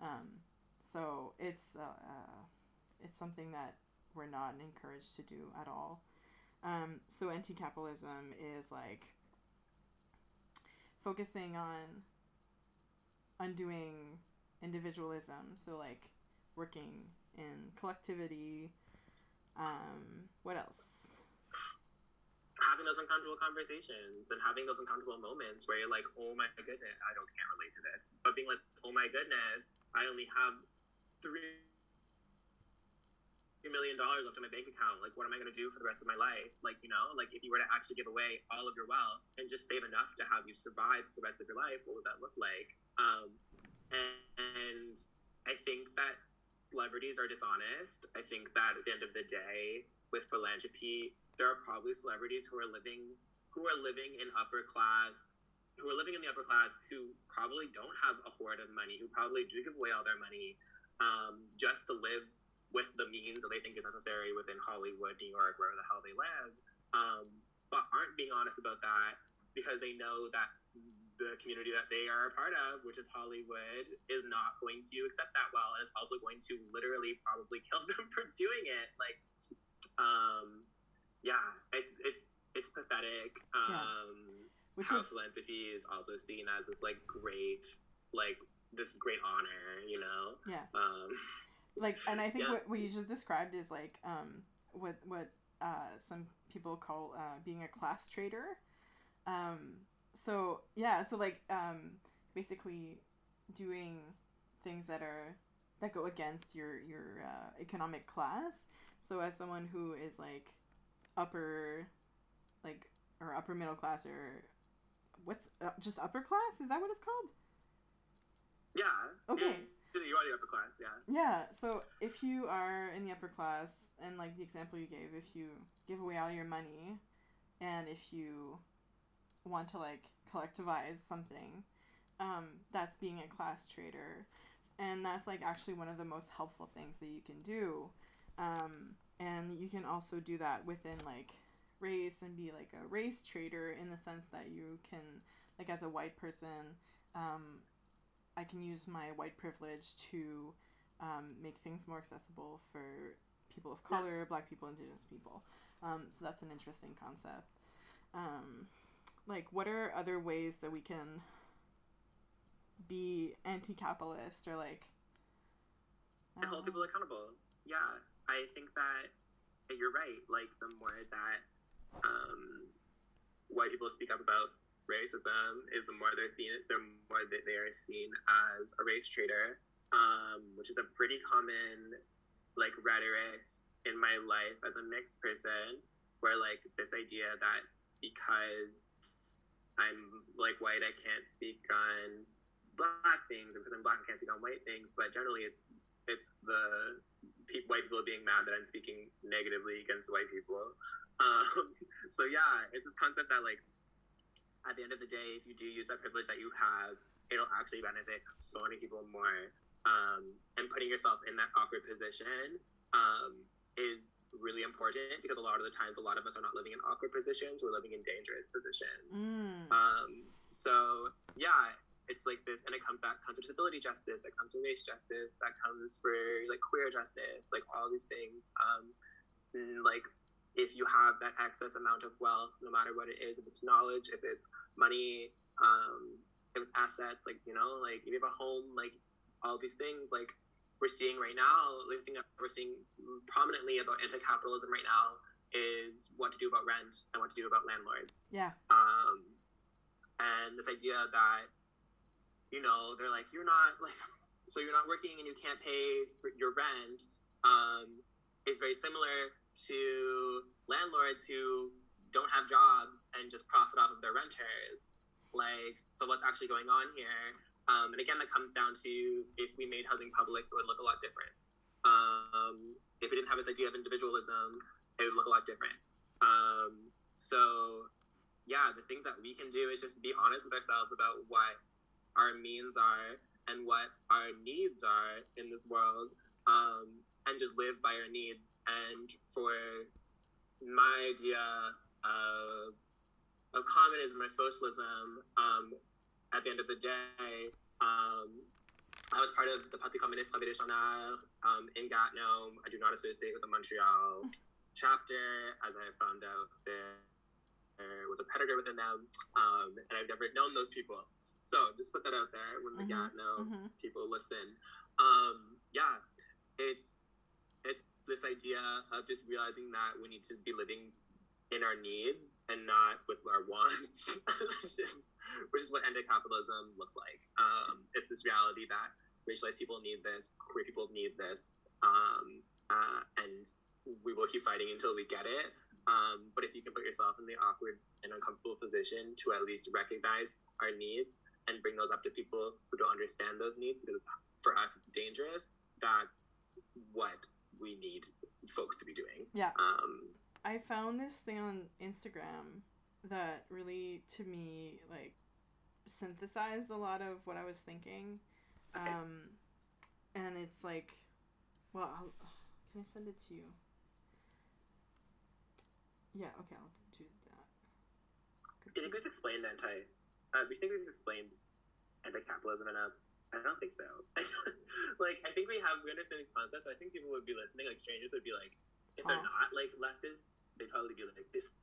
um, so it's uh, uh, it's something that we're not encouraged to do at all. Um, so anti-capitalism is like focusing on undoing individualism. So like working in collectivity. Um, what else? having those uncomfortable conversations and having those uncomfortable moments where you're like, oh my goodness, I don't can't relate to this. But being like, oh my goodness, I only have three million dollars left in my bank account. Like, what am I going to do for the rest of my life? Like, you know, like if you were to actually give away all of your wealth and just save enough to have you survive the rest of your life, what would that look like? Um, and, and I think that celebrities are dishonest. I think that at the end of the day, with philanthropy, there are probably celebrities who are living who are living in upper class who are living in the upper class who probably don't have a hoard of money, who probably do give away all their money um, just to live with the means that they think is necessary within Hollywood, New York, wherever the hell they live, um, but aren't being honest about that because they know that the community that they are a part of, which is Hollywood, is not going to accept that well, and it's also going to literally probably kill them for doing it. Like, um, yeah, it's it's it's pathetic. Um, yeah. Which how is... philanthropy is also seen as this like great, like this great honor, you know? Yeah. Um, like and i think yeah. what, what you just described is like um what what uh some people call uh being a class traitor. Um so yeah so like um basically doing things that are that go against your your uh, economic class. So as someone who is like upper like or upper middle class or what's uh, just upper class? Is that what it's called? Yeah. Okay you are the upper class, yeah. Yeah. So if you are in the upper class, and like the example you gave, if you give away all your money, and if you want to like collectivize something, um, that's being a class traitor, and that's like actually one of the most helpful things that you can do. Um, and you can also do that within like race and be like a race traitor in the sense that you can like as a white person um, I can use my white privilege to um, make things more accessible for people of color, yeah. black people, indigenous people. Um, so that's an interesting concept. Um, like, what are other ways that we can be anti-capitalist or like and hold people accountable? Yeah, I think that you're right. Like, the more that um, white people speak up about racism is the more they're seen, the more that they are seen as a race traitor, um, which is a pretty common like rhetoric in my life as a mixed person, where like this idea that because I'm like white, I can't speak on black things, or because I'm black, I can't speak on white things. But generally, it's it's the pe- white people being mad that I'm speaking negatively against white people. Um, so yeah, it's this concept that like at the end of the day, if you do use that privilege that you have, it'll actually benefit so many people more. Um, and putting yourself in that awkward position um, is really important because a lot of the times, a lot of us are not living in awkward positions; we're living in dangerous positions. Mm. Um, so yeah, it's like this, and it comes back comes to disability justice, that comes to race justice, that comes for like queer justice, like all these things. Um, like if you have that excess amount of wealth, no matter what it is, if it's knowledge, if it's money, um, if it's assets, like, you know, like if you have a home, like all these things, like we're seeing right now, the thing that we're seeing prominently about anti-capitalism right now is what to do about rent and what to do about landlords. Yeah. Um, and this idea that, you know, they're like, you're not like, so you're not working and you can't pay your rent, um, is very similar to landlords who don't have jobs and just profit off of their renters. Like, so what's actually going on here? Um, and again, that comes down to if we made housing public, it would look a lot different. Um, if we didn't have this idea of individualism, it would look a lot different. Um, so, yeah, the things that we can do is just be honest with ourselves about what our means are and what our needs are in this world. Um, and just live by our needs. And for my idea of of communism or socialism, um, at the end of the day, um, I was part of the Parti Communiste National um, in Gatineau. I do not associate with the Montreal chapter, as I found out there, there was a predator within them, um, and I've never known those people. So just put that out there when the mm-hmm, Gatineau mm-hmm. people listen. Um, yeah, it's it's this idea of just realizing that we need to be living in our needs and not with our wants, which, is, which is what anti-capitalism looks like. Um, it's this reality that racialized people need this, queer people need this, um, uh, and we will keep fighting until we get it. Um, but if you can put yourself in the awkward and uncomfortable position to at least recognize our needs and bring those up to people who don't understand those needs, because for us it's dangerous, that's what we need folks to be doing. Yeah. Um, I found this thing on Instagram that really, to me, like synthesized a lot of what I was thinking. Um, and it's like, well, I'll, can I send it to you? Yeah, okay, I'll do that. Do you think we've explained anti? Uh, we think we've explained anti-capitalism enough. I don't think so. like, I think we have we understand these concepts. So I think people would be listening. Like strangers would be like, if they're not like leftists, they'd probably be like, this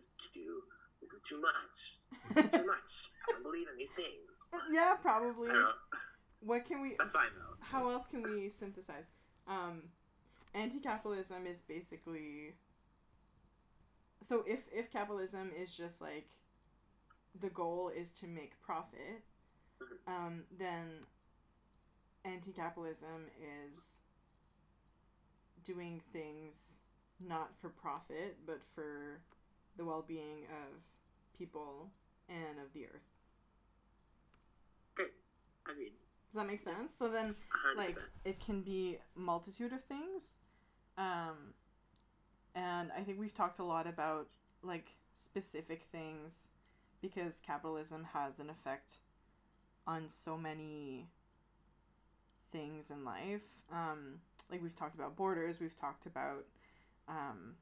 is too. This is too much. This is too much. I don't believe in these things. Yeah, probably. I don't. What can we? That's fine though. How else can we synthesize? Um, anti-capitalism is basically. So if if capitalism is just like, the goal is to make profit, um, then anti-capitalism is doing things not for profit but for the well-being of people and of the earth. Great. Agreed. Does that make sense? So then 100%. like it can be multitude of things um and i think we've talked a lot about like specific things because capitalism has an effect on so many things in life um like we've talked about borders we've talked about um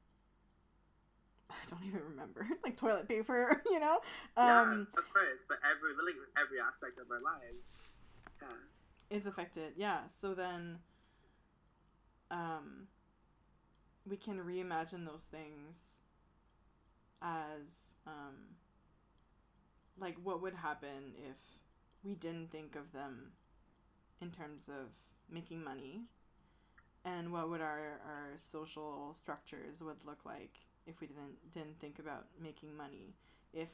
i don't even remember like toilet paper you know um yeah, of course. But every literally every aspect of our lives. Yeah. is affected yeah so then um we can reimagine those things as um like what would happen if we didn't think of them in terms of making money. And what would our, our social structures would look like if we didn't didn't think about making money? If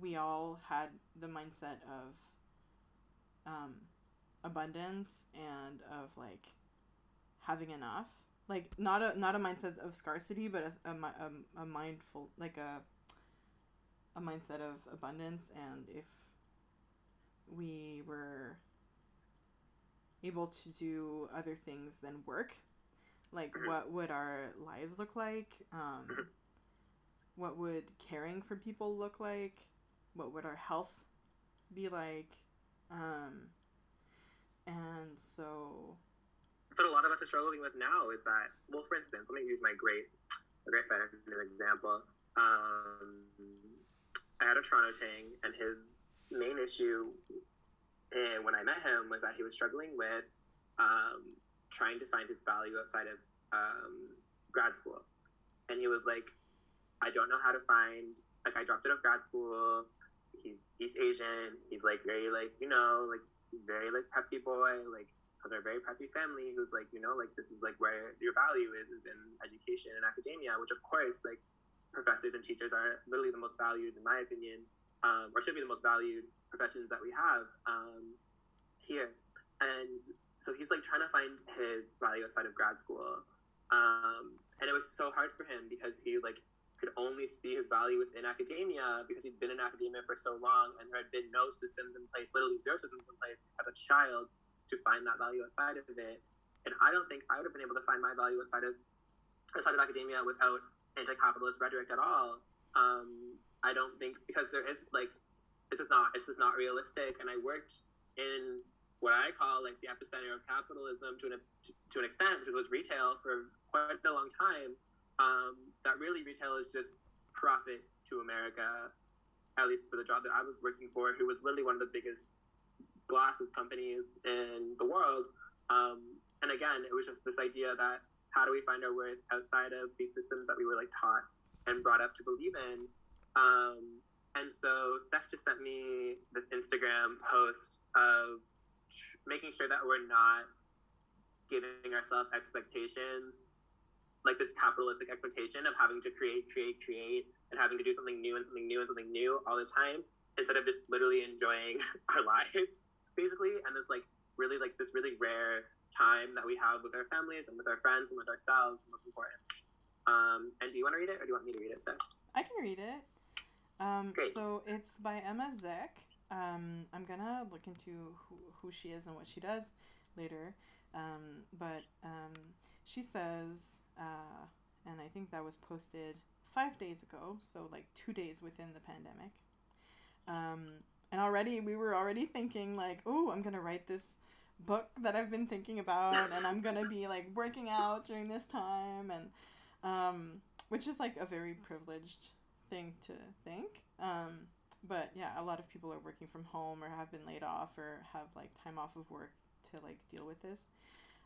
we all had the mindset of um, abundance and of like having enough. Like not a not a mindset of scarcity but a, a, a, a mindful like a a mindset of abundance. And if we were able to do other things than work like what would our lives look like um, what would caring for people look like what would our health be like um, and so That's what a lot of us are struggling with now. Is that well? For instance, let me use my great, great friend as an example. Um, I had a Toronto Tang, and his main issue eh, when I met him was that he was struggling with um, trying to find his value outside of um, grad school, and he was like, "I don't know how to find." Like, I dropped out of grad school. He's East Asian. He's like very like you know like very like preppy boy like has a very preppy family who's like you know like this is like where your value is is in education and academia which of course like professors and teachers are literally the most valued in my opinion um, or should be the most valued professions that we have um, here and so he's like trying to find his value outside of grad school um, and it was so hard for him because he like could only see his value within academia because he'd been in academia for so long and there had been no systems in place, literally zero systems in place as a child to find that value outside of it. And I don't think I would have been able to find my value outside of outside of academia without anti-capitalist rhetoric at all. Um, I don't think because there is like this is not this is not realistic. And I worked in what I call like the epicenter of capitalism to an to an extent, which was retail for quite a long time. Um, that really retail is just profit to America, at least for the job that I was working for, who was literally one of the biggest glasses companies in the world. Um, and again, it was just this idea that how do we find our worth outside of these systems that we were like taught and brought up to believe in? Um, and so Steph just sent me this Instagram post of tr- making sure that we're not giving ourselves expectations like this capitalistic expectation of having to create, create, create, and having to do something new and something new and something new all the time instead of just literally enjoying our lives, basically. And this like really like this really rare time that we have with our families and with our friends and with ourselves, most important. Um, and do you want to read it or do you want me to read it, Steph? I can read it. Um, so it's by Emma Zek. Um, I'm gonna look into who, who she is and what she does later. Um, but um, she says, uh, and I think that was posted five days ago, so like two days within the pandemic. Um, and already we were already thinking like, oh, I'm gonna write this book that I've been thinking about, and I'm gonna be like working out during this time, and um, which is like a very privileged thing to think. Um, but yeah, a lot of people are working from home or have been laid off or have like time off of work to like deal with this.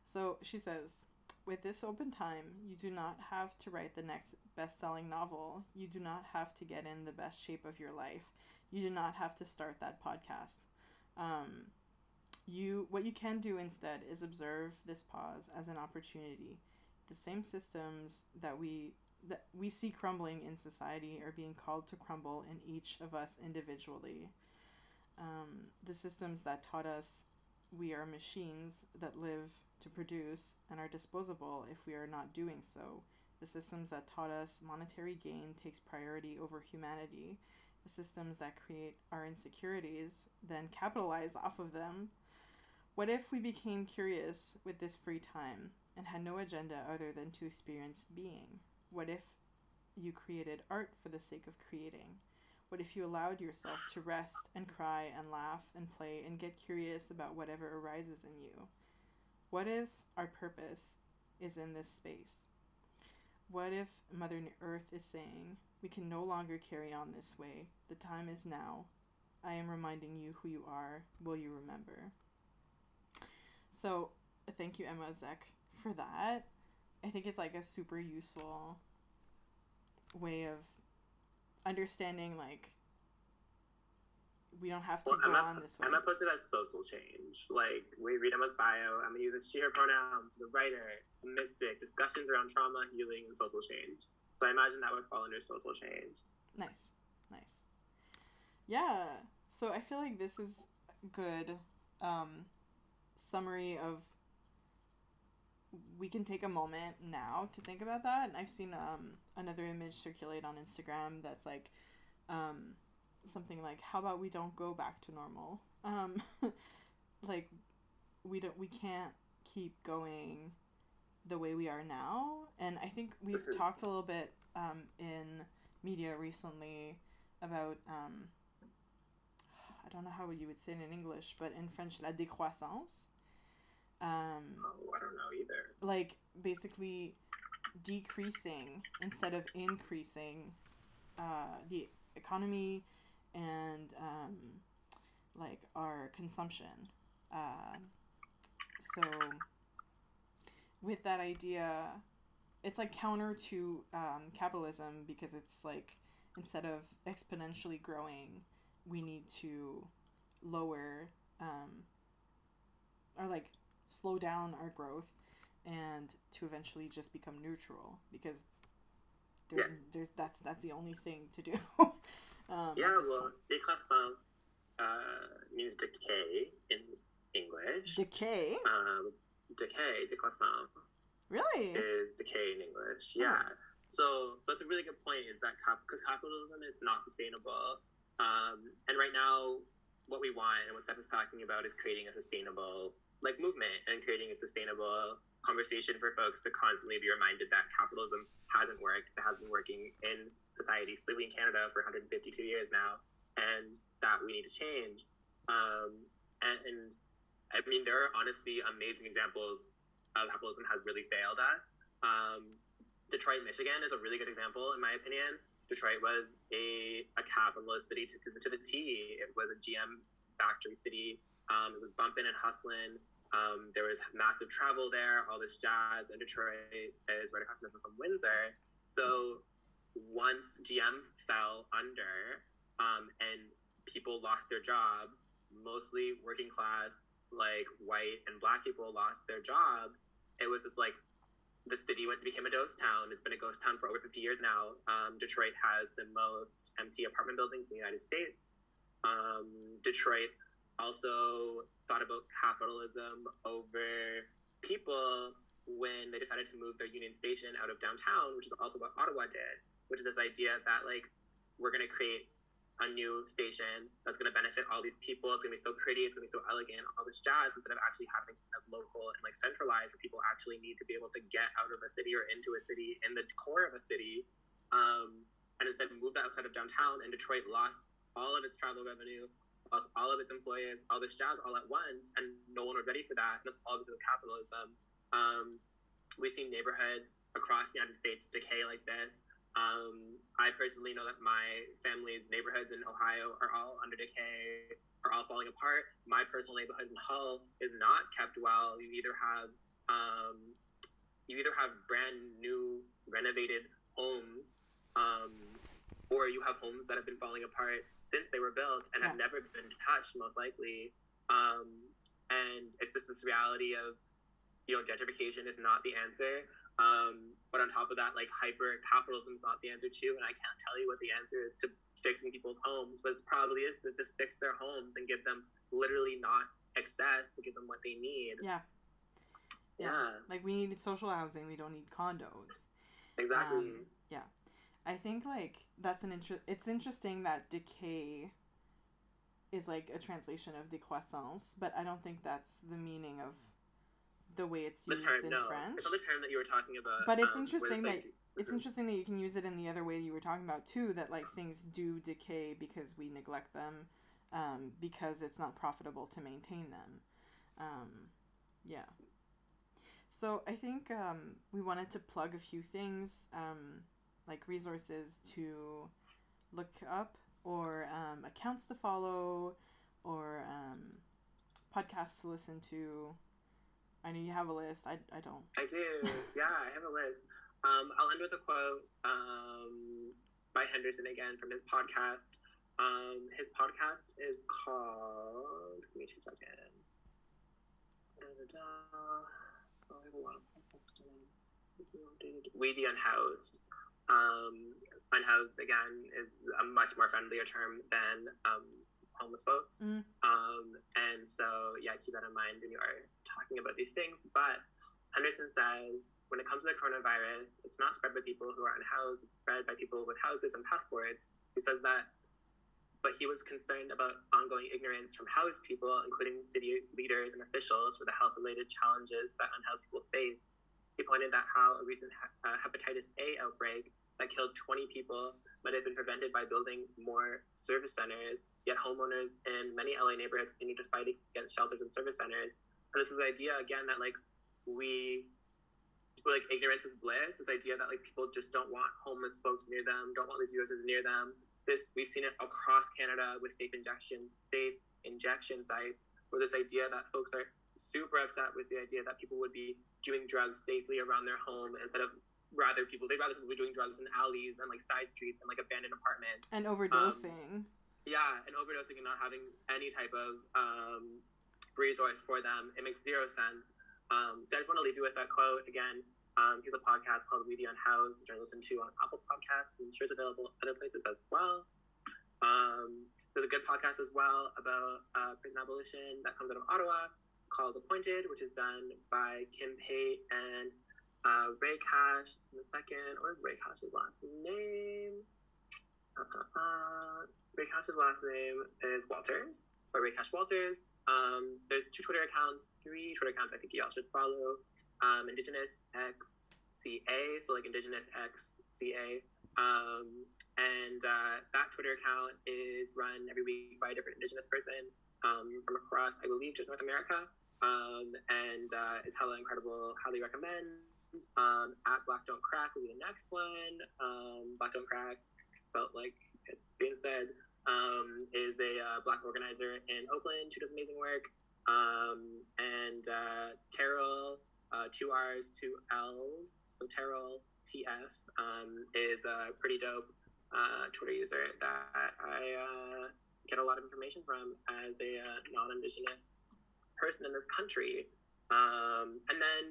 So she says, with this open time, you do not have to write the next best selling novel. You do not have to get in the best shape of your life. You do not have to start that podcast. Um, you what you can do instead is observe this pause as an opportunity. The same systems that we that we see crumbling in society are being called to crumble in each of us individually. Um, the systems that taught us we are machines that live to produce and are disposable if we are not doing so. The systems that taught us monetary gain takes priority over humanity. The systems that create our insecurities then capitalize off of them. What if we became curious with this free time and had no agenda other than to experience being? What if you created art for the sake of creating? What if you allowed yourself to rest and cry and laugh and play and get curious about whatever arises in you? What if our purpose is in this space? What if Mother Earth is saying, we can no longer carry on this way? The time is now. I am reminding you who you are. Will you remember? So, thank you, Emma Zek, for that. I think it's like a super useful way of understanding like we don't have to well, go Emma, on this way. Emma puts it as social change. Like we read Emma's bio, Emma uses she her pronouns, the writer, the mystic, discussions around trauma, healing, and social change. So I imagine that would fall under social change. Nice. Nice. Yeah. So I feel like this is good um, summary of we can take a moment now to think about that. And I've seen um, another image circulate on Instagram that's like um, something like, "How about we don't go back to normal? Um, like we don't, we can't keep going the way we are now." And I think we've talked a little bit um, in media recently about. Um, I don't know how you would say it in English, but in French, la décroissance um, oh, I don't know either. Like basically decreasing instead of increasing uh, the economy and um, like our consumption. Uh, so with that idea, it's like counter to um, capitalism because it's like instead of exponentially growing, we need to lower um, or like slow down our growth and to eventually just become neutral because there's, yes. there's that's that's the only thing to do. um, yeah, well, décroissance uh, means decay in English. Decay. Um, decay, décroissance. Really? Is decay in English? Yeah. So, but the really good point is that because cap- capitalism is not sustainable, um, and right now, what we want and what Steph is talking about is creating a sustainable like movement and creating a sustainable conversation for folks to constantly be reminded that capitalism hasn't worked, it has been working in society, specifically in Canada, for 152 years now, and that we need to change. Um, and, and I mean, there are honestly amazing examples of capitalism has really failed us. Um, Detroit, Michigan is a really good example, in my opinion. Detroit was a, a capitalist city to, to, to the T. It was a GM factory city um, it was bumping and hustling. Um, there was massive travel there, all this jazz, and Detroit is right across the river from Windsor. So once GM fell under um, and people lost their jobs, mostly working class, like white and black people lost their jobs, it was just like the city went became a ghost town. It's been a ghost town for over 50 years now. Um, Detroit has the most empty apartment buildings in the United States. Um, Detroit also thought about capitalism over people when they decided to move their Union Station out of downtown, which is also what Ottawa did, which is this idea that like we're going to create a new station that's going to benefit all these people. It's going to be so pretty. It's going to be so elegant. All this jazz instead of actually having something that's local and like centralized, where people actually need to be able to get out of a city or into a city in the core of a city, um, and instead move that outside of downtown. And Detroit lost all of its travel revenue, lost all of its employees, all this jazz all at once, and no one was ready for that. And that's all because of capitalism. Um, we've seen neighborhoods across the United States decay like this. Um, I personally know that my family's neighborhoods in Ohio are all under decay, are all falling apart. My personal neighborhood in Hull is not kept well. You either have um, you either have brand new renovated homes, um, or you have homes that have been falling apart since they were built and yeah. have never been touched, most likely. Um, and it's just this reality of you know gentrification is not the answer. Um, but on top of that, like hyper capitalism is not the answer too. And I can't tell you what the answer is to fixing people's homes, but it probably is to just fix their homes and give them literally not excess, but give them what they need. Yeah. Yeah. yeah. Like we need social housing. We don't need condos. Exactly. Um, yeah. I think like that's an interest. It's interesting that decay is like a translation of décroissance, but I don't think that's the meaning of the way it's used term, in no. French. It's not the term that you were talking about. But it's um, interesting that it's interesting that you can use it in the other way you were talking about too. That like things do decay because we neglect them, um, because it's not profitable to maintain them. Um, yeah. So I think um, we wanted to plug a few things, um, like resources to look up, or um, accounts to follow, or um, podcasts to listen to I know you have a list. I, I don't. I do. yeah, I have a list. Um, I'll end with a quote um, by Henderson again from his podcast. Um, his podcast is called. Give me two seconds. Oh, I have a lot of podcasts. We the Unhoused. Um, unhoused again is a much more friendlier term than um, homeless folks. Mm. Um, and so, yeah, keep that in mind when you are talking about these things. But Henderson says when it comes to the coronavirus, it's not spread by people who are unhoused, it's spread by people with houses and passports. He says that, but he was concerned about ongoing ignorance from housed people, including city leaders and officials, for the health related challenges that unhoused people face. He pointed out how a recent uh, hepatitis A outbreak that killed 20 people might have been prevented by building more service centers. Yet homeowners in many LA neighborhoods continue to fight against shelters and service centers. And this is the idea again that like we like ignorance is bliss. This idea that like people just don't want homeless folks near them, don't want these users near them. This we've seen it across Canada with safe injection, safe injection sites, where this idea that folks are super upset with the idea that people would be doing drugs safely around their home instead of rather people they'd rather people be doing drugs in alleys and like side streets and like abandoned apartments and overdosing. Um, yeah, and overdosing and not having any type of um, resource for them. It makes zero sense. Um, so I just want to leave you with that quote again. Um, he's a podcast called We the Unhoused, which I listen to on Apple Podcasts. I'm sure it's available other places as well. Um, there's a good podcast as well about uh, prison abolition that comes out of Ottawa called Appointed, which is done by Kim Pate and uh, Ray Cash in the second, or Ray Cash's last name. Uh, uh, uh, Ray Cash's last name is Walters, or Ray Cash Walters. Um, there's two Twitter accounts, three Twitter accounts I think y'all should follow. Um, Indigenous XCA, so like Indigenous XCA. Um, and uh, that Twitter account is run every week by a different Indigenous person um, from across, I believe, just North America. Um, and uh, it's hella incredible. Highly recommend. Um, at Black Don't Crack will be the next one. Um, Black Don't Crack, spelled like it's being said, um, is a uh, black organizer in Oakland who does amazing work. Um, and uh, Terrell, uh, two R's, two L's, so Terrell TF um, is a pretty dope uh, Twitter user that I uh, get a lot of information from as a uh, non-Indigenous person in this country. Um, and then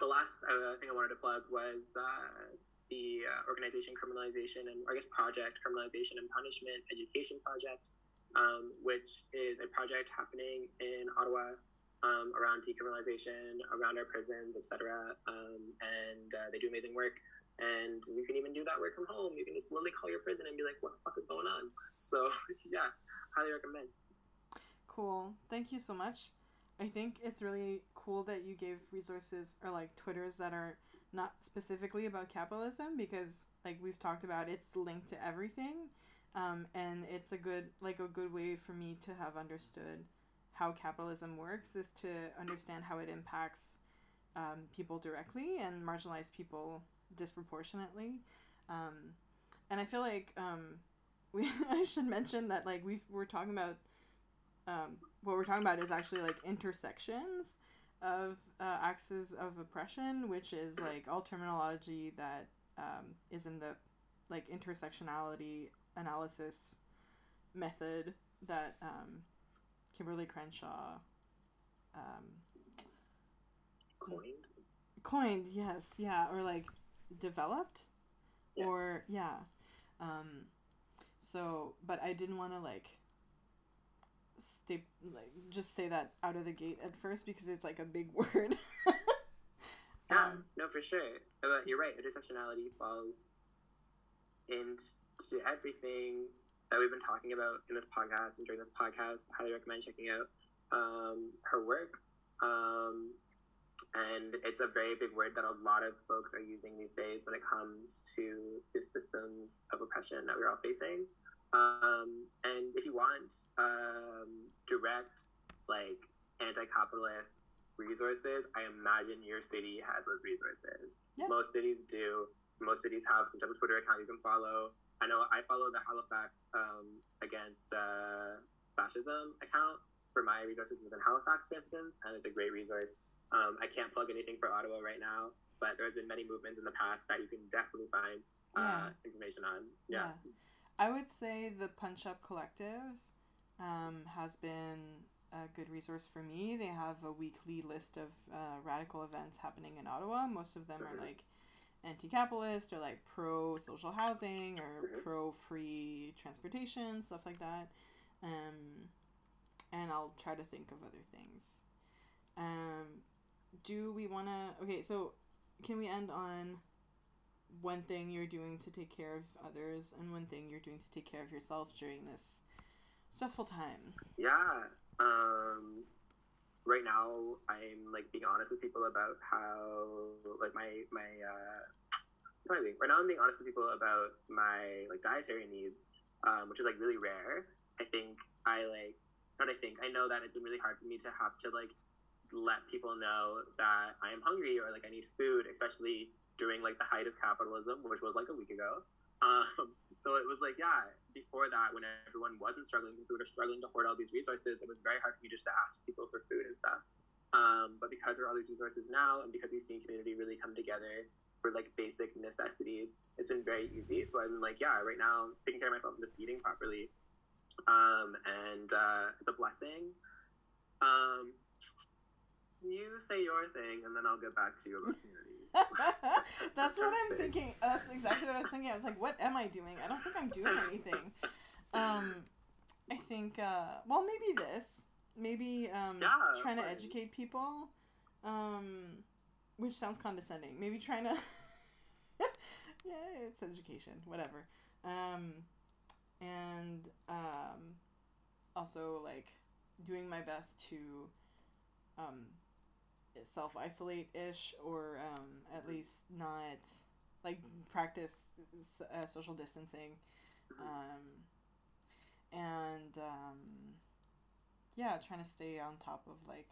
the last uh, thing I wanted to plug was uh, the uh, organization criminalization and I guess project criminalization and punishment education project, um, which is a project happening in Ottawa um, around decriminalization, around our prisons, etc. Um, and uh, they do amazing work. And you can even do that work from home. You can just literally call your prison and be like, "What the fuck is going on?" So yeah, highly recommend. Cool. Thank you so much. I think it's really cool that you gave resources or like Twitters that are not specifically about capitalism because like we've talked about it's linked to everything um, and it's a good like a good way for me to have understood how capitalism works is to understand how it impacts um, people directly and marginalized people disproportionately um, and i feel like um, we i should mention that like we we're talking about um, what we're talking about is actually like intersections of uh, axes of oppression, which is like all terminology that um, is in the like intersectionality analysis method that um, Kimberlé Crenshaw um, coined. Coined, yes, yeah, or like developed, yeah. or yeah. Um, so, but I didn't want to like stay like just say that out of the gate at first because it's like a big word. yeah, um, no, for sure. But you're right. Intersectionality falls into everything that we've been talking about in this podcast and during this podcast. I highly recommend checking out um, her work. Um, and it's a very big word that a lot of folks are using these days when it comes to the systems of oppression that we're all facing. Um, and if you want um, direct, like anti-capitalist resources, I imagine your city has those resources. Yeah. Most cities do. Most cities have some type of Twitter account you can follow. I know I follow the Halifax um, against uh, fascism account for my resources within Halifax, for instance, and it's a great resource. Um, I can't plug anything for Ottawa right now, but there's been many movements in the past that you can definitely find uh, yeah. information on. yeah. yeah. I would say the Punch Up Collective um, has been a good resource for me. They have a weekly list of uh, radical events happening in Ottawa. Most of them are like anti-capitalist or like pro social housing or pro free transportation, stuff like that. Um, and I'll try to think of other things. Um, do we want to? Okay, so can we end on one thing you're doing to take care of others and one thing you're doing to take care of yourself during this stressful time. Yeah. Um right now I'm like being honest with people about how like my my uh right now I'm being honest with people about my like dietary needs, um, which is like really rare. I think I like not I think I know that it's been really hard for me to have to like let people know that I am hungry or like I need food, especially during like the height of capitalism, which was like a week ago. Um, so it was like, yeah, before that, when everyone wasn't struggling with food or struggling to hoard all these resources, it was very hard for me just to ask people for food and stuff. Um, but because there are all these resources now, and because we've seen community really come together for like basic necessities, it's been very easy. So I'm like, yeah, right now, taking care of myself and just eating properly. Um, and uh, it's a blessing. Um, you say your thing, and then I'll get back to you about community. That's what I'm thinking. That's exactly what I was thinking. I was like, what am I doing? I don't think I'm doing anything. Um, I think, uh, well, maybe this. Maybe um, yeah, trying to educate people, um, which sounds condescending. Maybe trying to. yeah, it's education, whatever. Um, and um, also, like, doing my best to um, self isolate ish, or um, at least not like practice uh, social distancing, um, and um, yeah, trying to stay on top of like.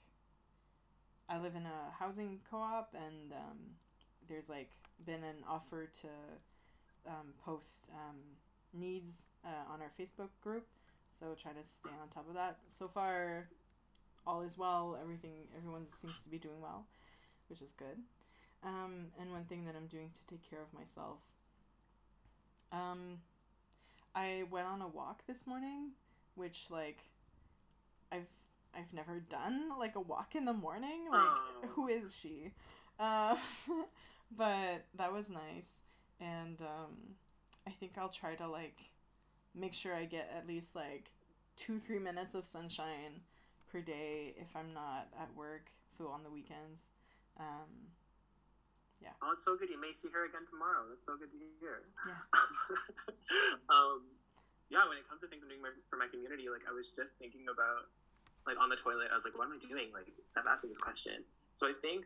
I live in a housing co-op, and um, there's like been an offer to um, post um, needs uh, on our Facebook group, so try to stay on top of that. So far, all is well. Everything, everyone seems to be doing well, which is good. Um, and one thing that I'm doing to take care of myself. Um, I went on a walk this morning, which like, I've I've never done like a walk in the morning. Like, who is she? Uh, but that was nice, and um, I think I'll try to like make sure I get at least like two three minutes of sunshine per day if I'm not at work. So on the weekends. Um, yeah. Oh, it's so good. You may see her again tomorrow. That's so good to hear. Yeah. um, yeah, when it comes to things I'm doing my, for my community, like I was just thinking about, like on the toilet, I was like, what am I doing? Like, stop asking this question. So I think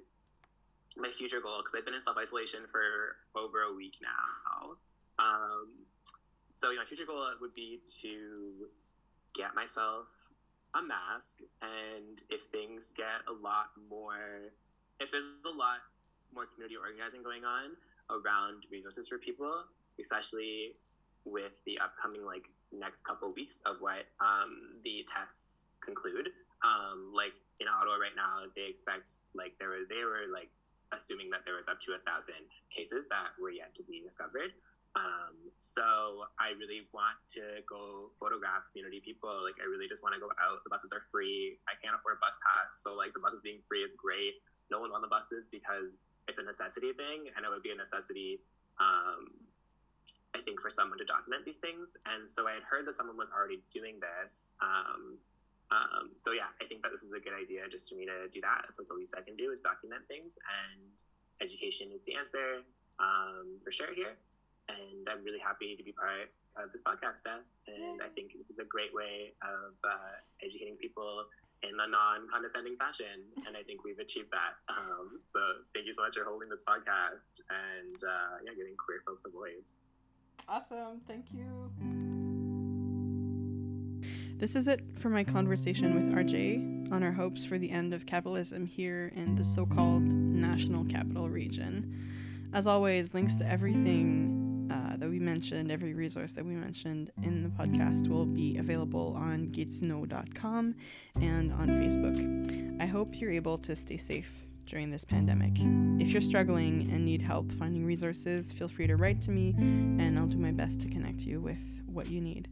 my future goal, because I've been in self isolation for over a week now. Um, so my future goal would be to get myself a mask, and if things get a lot more, if there's a lot more community organizing going on around resources for people, especially with the upcoming like next couple weeks of what um, the tests conclude. Um, like in Ottawa right now, they expect like there were they were like assuming that there was up to a thousand cases that were yet to be discovered. Um, so I really want to go photograph community people. Like I really just want to go out. The buses are free. I can't afford a bus pass, so like the buses being free is great. No one's on the buses because it's a necessity thing, and it would be a necessity. Um, I think for someone to document these things, and so I had heard that someone was already doing this. Um, um, so yeah, I think that this is a good idea just for me to do that. So the least I can do is document things, and education is the answer um, for sure here and I'm really happy to be part of this podcast, Steph. And I think this is a great way of uh, educating people in a non-condescending fashion, and I think we've achieved that. Um, so thank you so much for holding this podcast and uh, yeah, giving queer folks a voice. Awesome, thank you. This is it for my conversation with RJ on our hopes for the end of capitalism here in the so called National Capital Region. As always, links to everything that we mentioned, every resource that we mentioned in the podcast will be available on gatesno.com and on Facebook. I hope you're able to stay safe during this pandemic. If you're struggling and need help finding resources, feel free to write to me and I'll do my best to connect you with what you need.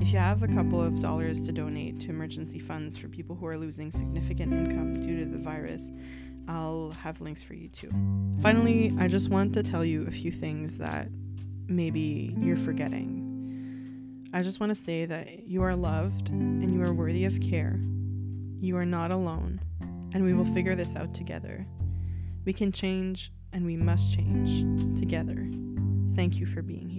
If you have a couple of dollars to donate to emergency funds for people who are losing significant income due to the virus, I'll have links for you too. Finally, I just want to tell you a few things that maybe you're forgetting. I just want to say that you are loved and you are worthy of care. You are not alone, and we will figure this out together. We can change and we must change together. Thank you for being here.